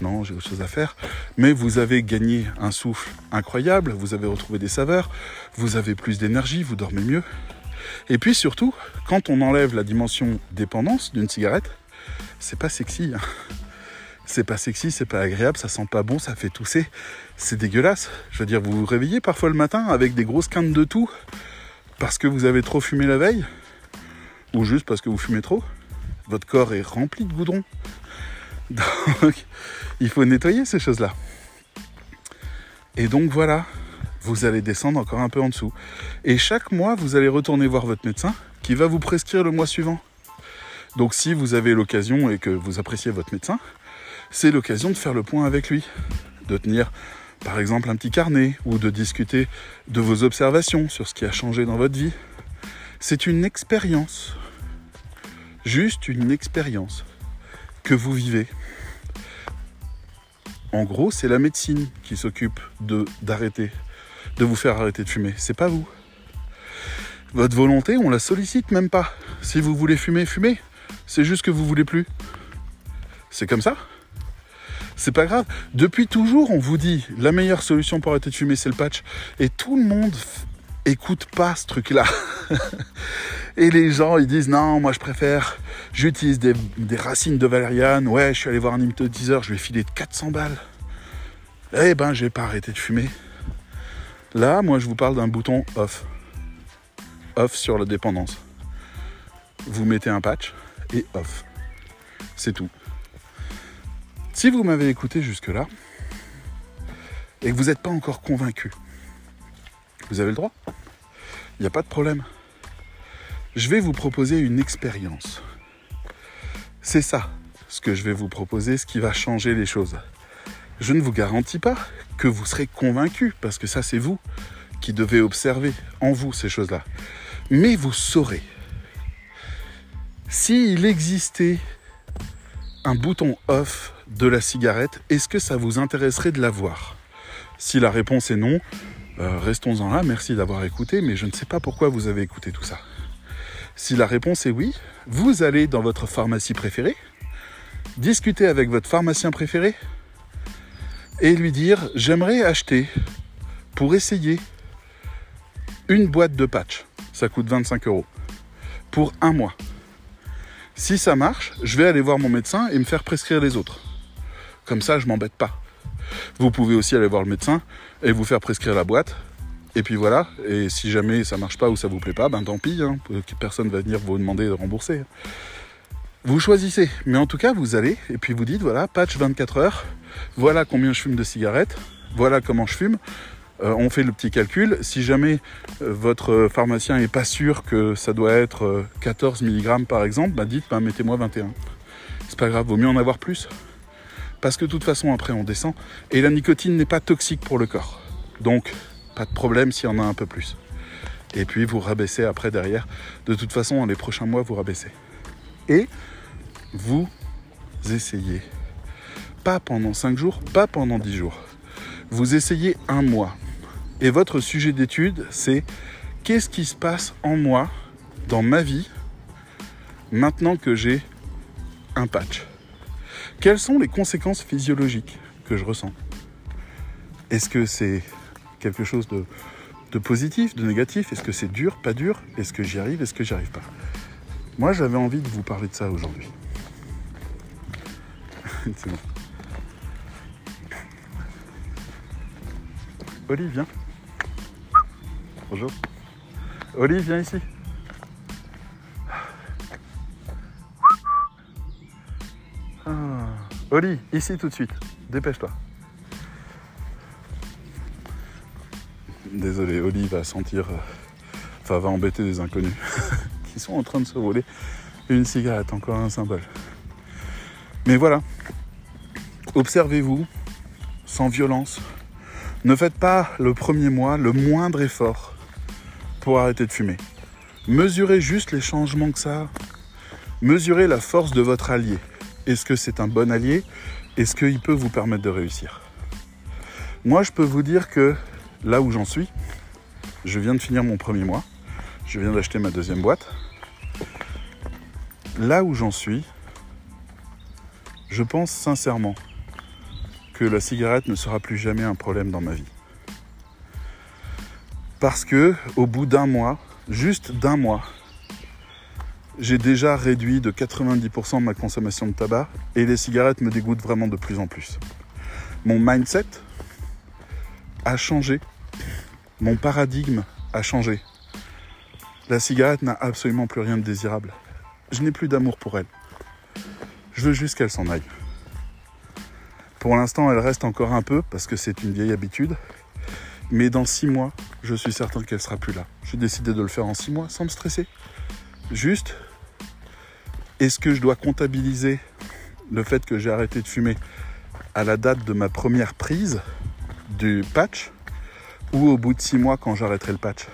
Non, j'ai autre chose à faire. Mais vous avez gagné un souffle incroyable, vous avez retrouvé des saveurs, vous avez plus d'énergie, vous dormez mieux. Et puis surtout, quand on enlève la dimension dépendance d'une cigarette, c'est pas sexy. Hein. C'est pas sexy, c'est pas agréable, ça sent pas bon, ça fait tousser. C'est dégueulasse. Je veux dire, vous vous réveillez parfois le matin avec des grosses quintes de tout parce que vous avez trop fumé la veille ou juste parce que vous fumez trop? Votre corps est rempli de goudron. [LAUGHS] Donc, il faut nettoyer ces choses-là. Et donc voilà, vous allez descendre encore un peu en dessous. Et chaque mois, vous allez retourner voir votre médecin qui va vous prescrire le mois suivant. Donc si vous avez l'occasion et que vous appréciez votre médecin, c'est l'occasion de faire le point avec lui, de tenir par exemple un petit carnet ou de discuter de vos observations sur ce qui a changé dans votre vie. C'est une expérience, juste une expérience que vous vivez. En gros, c'est la médecine qui s'occupe de d'arrêter, de vous faire arrêter de fumer. C'est pas vous. Votre volonté, on la sollicite même pas. Si vous voulez fumer, fumez. C'est juste que vous voulez plus. C'est comme ça. C'est pas grave. Depuis toujours, on vous dit la meilleure solution pour arrêter de fumer, c'est le patch. Et tout le monde écoute pas ce truc-là. [LAUGHS] Et les gens, ils disent non, moi je préfère, j'utilise des, racines de valériane. Ouais, je suis allé voir un hypnotiseur, je vais filer de 400 balles. Eh ben, j'ai pas arrêté de fumer. Là, moi, je vous parle d'un bouton off. Off sur la dépendance. Vous mettez un patch et off. C'est tout. Si vous m'avez écouté jusque-là et que vous n'êtes pas encore convaincu, vous avez le droit. Il n'y a pas de problème. Je vais vous proposer une expérience. C'est ça, ce que je vais vous proposer, ce qui va changer les choses. Je ne vous garantis pas que vous serez convaincu, parce que ça c'est vous qui devez observer en vous ces choses-là. Mais vous saurez. S'il existait un bouton off de la cigarette, est-ce que ça vous intéresserait de l'avoir Si la réponse est non, euh, restons-en là, merci d'avoir écouté, mais je ne sais pas pourquoi vous avez écouté tout ça. Si la réponse est oui, vous allez dans votre pharmacie préférée, discuter avec votre pharmacien préféré et lui dire j'aimerais acheter pour essayer une boîte de patch. Ça coûte 25 euros pour un mois. Si ça marche, je vais aller voir mon médecin et me faire prescrire les autres. Comme ça, je m'embête pas. Vous pouvez aussi aller voir le médecin et vous faire prescrire la boîte. Et puis voilà, et si jamais ça marche pas ou ça vous plaît pas, ben tant pis, hein, personne va venir vous demander de rembourser. Vous choisissez, mais en tout cas vous allez et puis vous dites voilà, patch 24 heures, voilà combien je fume de cigarettes, voilà comment je fume, euh, on fait le petit calcul. Si jamais euh, votre pharmacien n'est pas sûr que ça doit être 14 euh, mg par exemple, bah dites, bah, mettez-moi 21. C'est pas grave, vaut mieux en avoir plus. Parce que de toute façon, après, on descend. Et la nicotine n'est pas toxique pour le corps. Donc, pas de problème s'il y en a un peu plus. Et puis, vous rabaissez après derrière. De toute façon, dans les prochains mois, vous rabaissez. Et vous essayez. Pas pendant 5 jours, pas pendant 10 jours. Vous essayez un mois. Et votre sujet d'étude, c'est qu'est-ce qui se passe en moi, dans ma vie, maintenant que j'ai un patch? Quelles sont les conséquences physiologiques que je ressens? Est-ce que c'est quelque chose de, de positif, de négatif Est-ce que c'est dur, pas dur? Est-ce que j'y arrive Est-ce que j'y arrive pas? Moi, j'avais envie de vous parler de ça aujourd'hui. [LAUGHS] c'est bon. Viens. Bonjour. Oli, viens ici. Ah. Oli, ici tout de suite. Dépêche-toi. Désolé, Oli va sentir. euh, Enfin, va embêter des inconnus [LAUGHS] qui sont en train de se voler une cigarette, encore un symbole. Mais voilà. Observez-vous sans violence. Ne faites pas le premier mois le moindre effort pour arrêter de fumer. Mesurez juste les changements que ça a. Mesurez la force de votre allié. Est-ce que c'est un bon allié? Est-ce qu'il peut vous permettre de réussir? Moi, je peux vous dire que là où j'en suis, je viens de finir mon premier mois. Je viens d'acheter ma deuxième boîte. Là où j'en suis, je pense sincèrement que la cigarette ne sera plus jamais un problème dans ma vie. Parce que au bout d'un mois, juste d'un mois, j'ai déjà réduit de 90% ma consommation de tabac et les cigarettes me dégoûtent vraiment de plus en plus. Mon mindset a changé. Mon paradigme a changé. La cigarette n'a absolument plus rien de désirable. Je n'ai plus d'amour pour elle. Je veux juste qu'elle s'en aille. Pour l'instant, elle reste encore un peu parce que c'est une vieille habitude. Mais dans six mois, je suis certain qu'elle sera plus là. J'ai décidé de le faire en six mois sans me stresser. Juste, est-ce que je dois comptabiliser le fait que j'ai arrêté de fumer à la date de ma première prise du patch? Ou au bout de six mois quand j'arrêterai le patch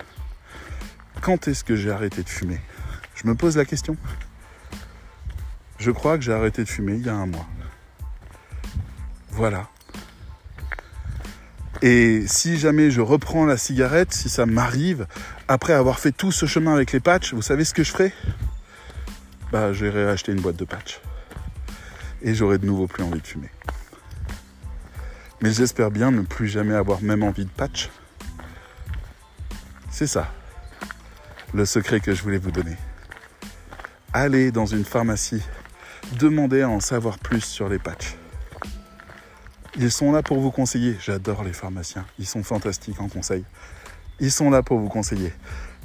Quand est-ce que j'ai arrêté de fumer? Je me pose la question. Je crois que j'ai arrêté de fumer il y a un mois. Voilà. Et si jamais je reprends la cigarette, si ça m'arrive, après avoir fait tout ce chemin avec les patchs, vous savez ce que je ferai? Bah, j'irai acheter une boîte de patchs. Et j'aurai de nouveau plus envie de fumer. Mais j'espère bien ne plus jamais avoir même envie de patch. C'est ça, le secret que je voulais vous donner. Allez dans une pharmacie, demandez à en savoir plus sur les patchs. Ils sont là pour vous conseiller. J'adore les pharmaciens. Ils sont fantastiques en conseil. Ils sont là pour vous conseiller.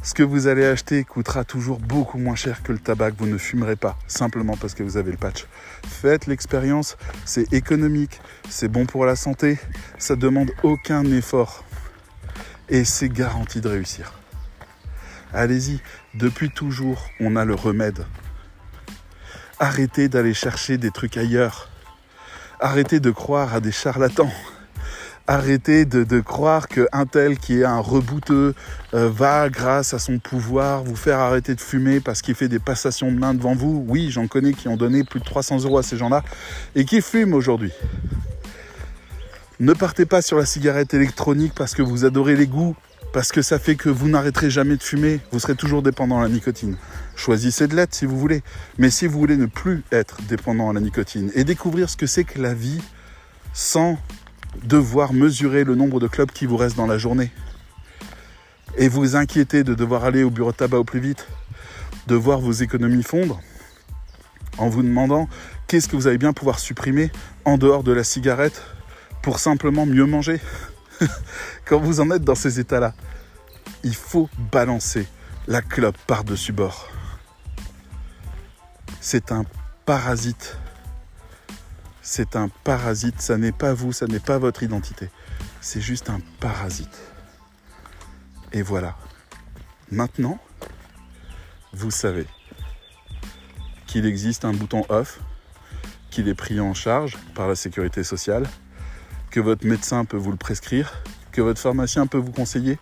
Ce que vous allez acheter coûtera toujours beaucoup moins cher que le tabac que vous ne fumerez pas, simplement parce que vous avez le patch. Faites l'expérience, c'est économique, c'est bon pour la santé, ça demande aucun effort. Et c'est garanti de réussir. Allez-y, depuis toujours, on a le remède. Arrêtez d'aller chercher des trucs ailleurs. Arrêtez de croire à des charlatans. Arrêtez de, croire qu'un tel qui est un rebouteux euh, va, grâce à son pouvoir, vous faire arrêter de fumer parce qu'il fait des passations de main devant vous. Oui, j'en connais qui ont donné plus de 300 euros à ces gens-là et qui fument aujourd'hui. Ne partez pas sur la cigarette électronique parce que vous adorez les goûts, parce que ça fait que vous n'arrêterez jamais de fumer, vous serez toujours dépendant à la nicotine. Choisissez de l'être si vous voulez, mais si vous voulez ne plus être dépendant à la nicotine et découvrir ce que c'est que la vie sans devoir mesurer le nombre de clubs qui vous restent dans la journée et vous inquiéter de devoir aller au bureau de tabac au plus vite, de voir vos économies fondre en vous demandant qu'est-ce que vous allez bien pouvoir supprimer en dehors de la cigarette pour simplement mieux manger. [LAUGHS] Quand vous en êtes dans ces états-là, il faut balancer la clope par-dessus bord. C'est un parasite. C'est un parasite, ça n'est pas vous, ça n'est pas votre identité. C'est juste un parasite. Et voilà. Maintenant, vous savez qu'il existe un bouton off, qu'il est pris en charge par la sécurité sociale, que votre médecin peut vous le prescrire, que votre pharmacien peut vous conseiller,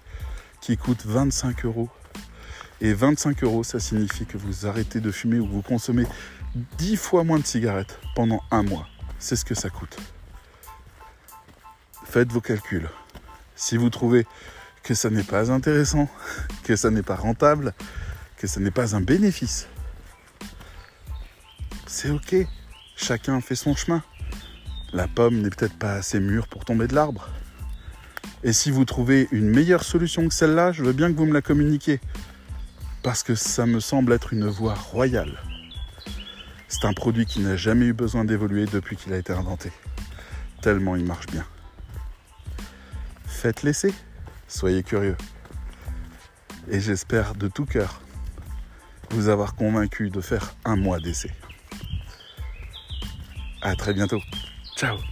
qui coûte 25 euros. Et 25 euros, ça signifie que vous arrêtez de fumer ou vous consommez 10 fois moins de cigarettes pendant un mois. C'est ce que ça coûte. Faites vos calculs. Si vous trouvez que ça n'est pas intéressant, [LAUGHS] que ça n'est pas rentable, que ça n'est pas un bénéfice, c'est ok. Chacun fait son chemin. La pomme n'est peut-être pas assez mûre pour tomber de l'arbre. Et si vous trouvez une meilleure solution que celle-là, je veux bien que vous me la communiquiez. Parce que ça me semble être une voie royale. C'est un produit qui n'a jamais eu besoin d'évoluer depuis qu'il a été inventé. Tellement il marche bien. Faites l'essai. Soyez curieux. Et j'espère de tout cœur vous avoir convaincu de faire un mois d'essai. À très bientôt. Ciao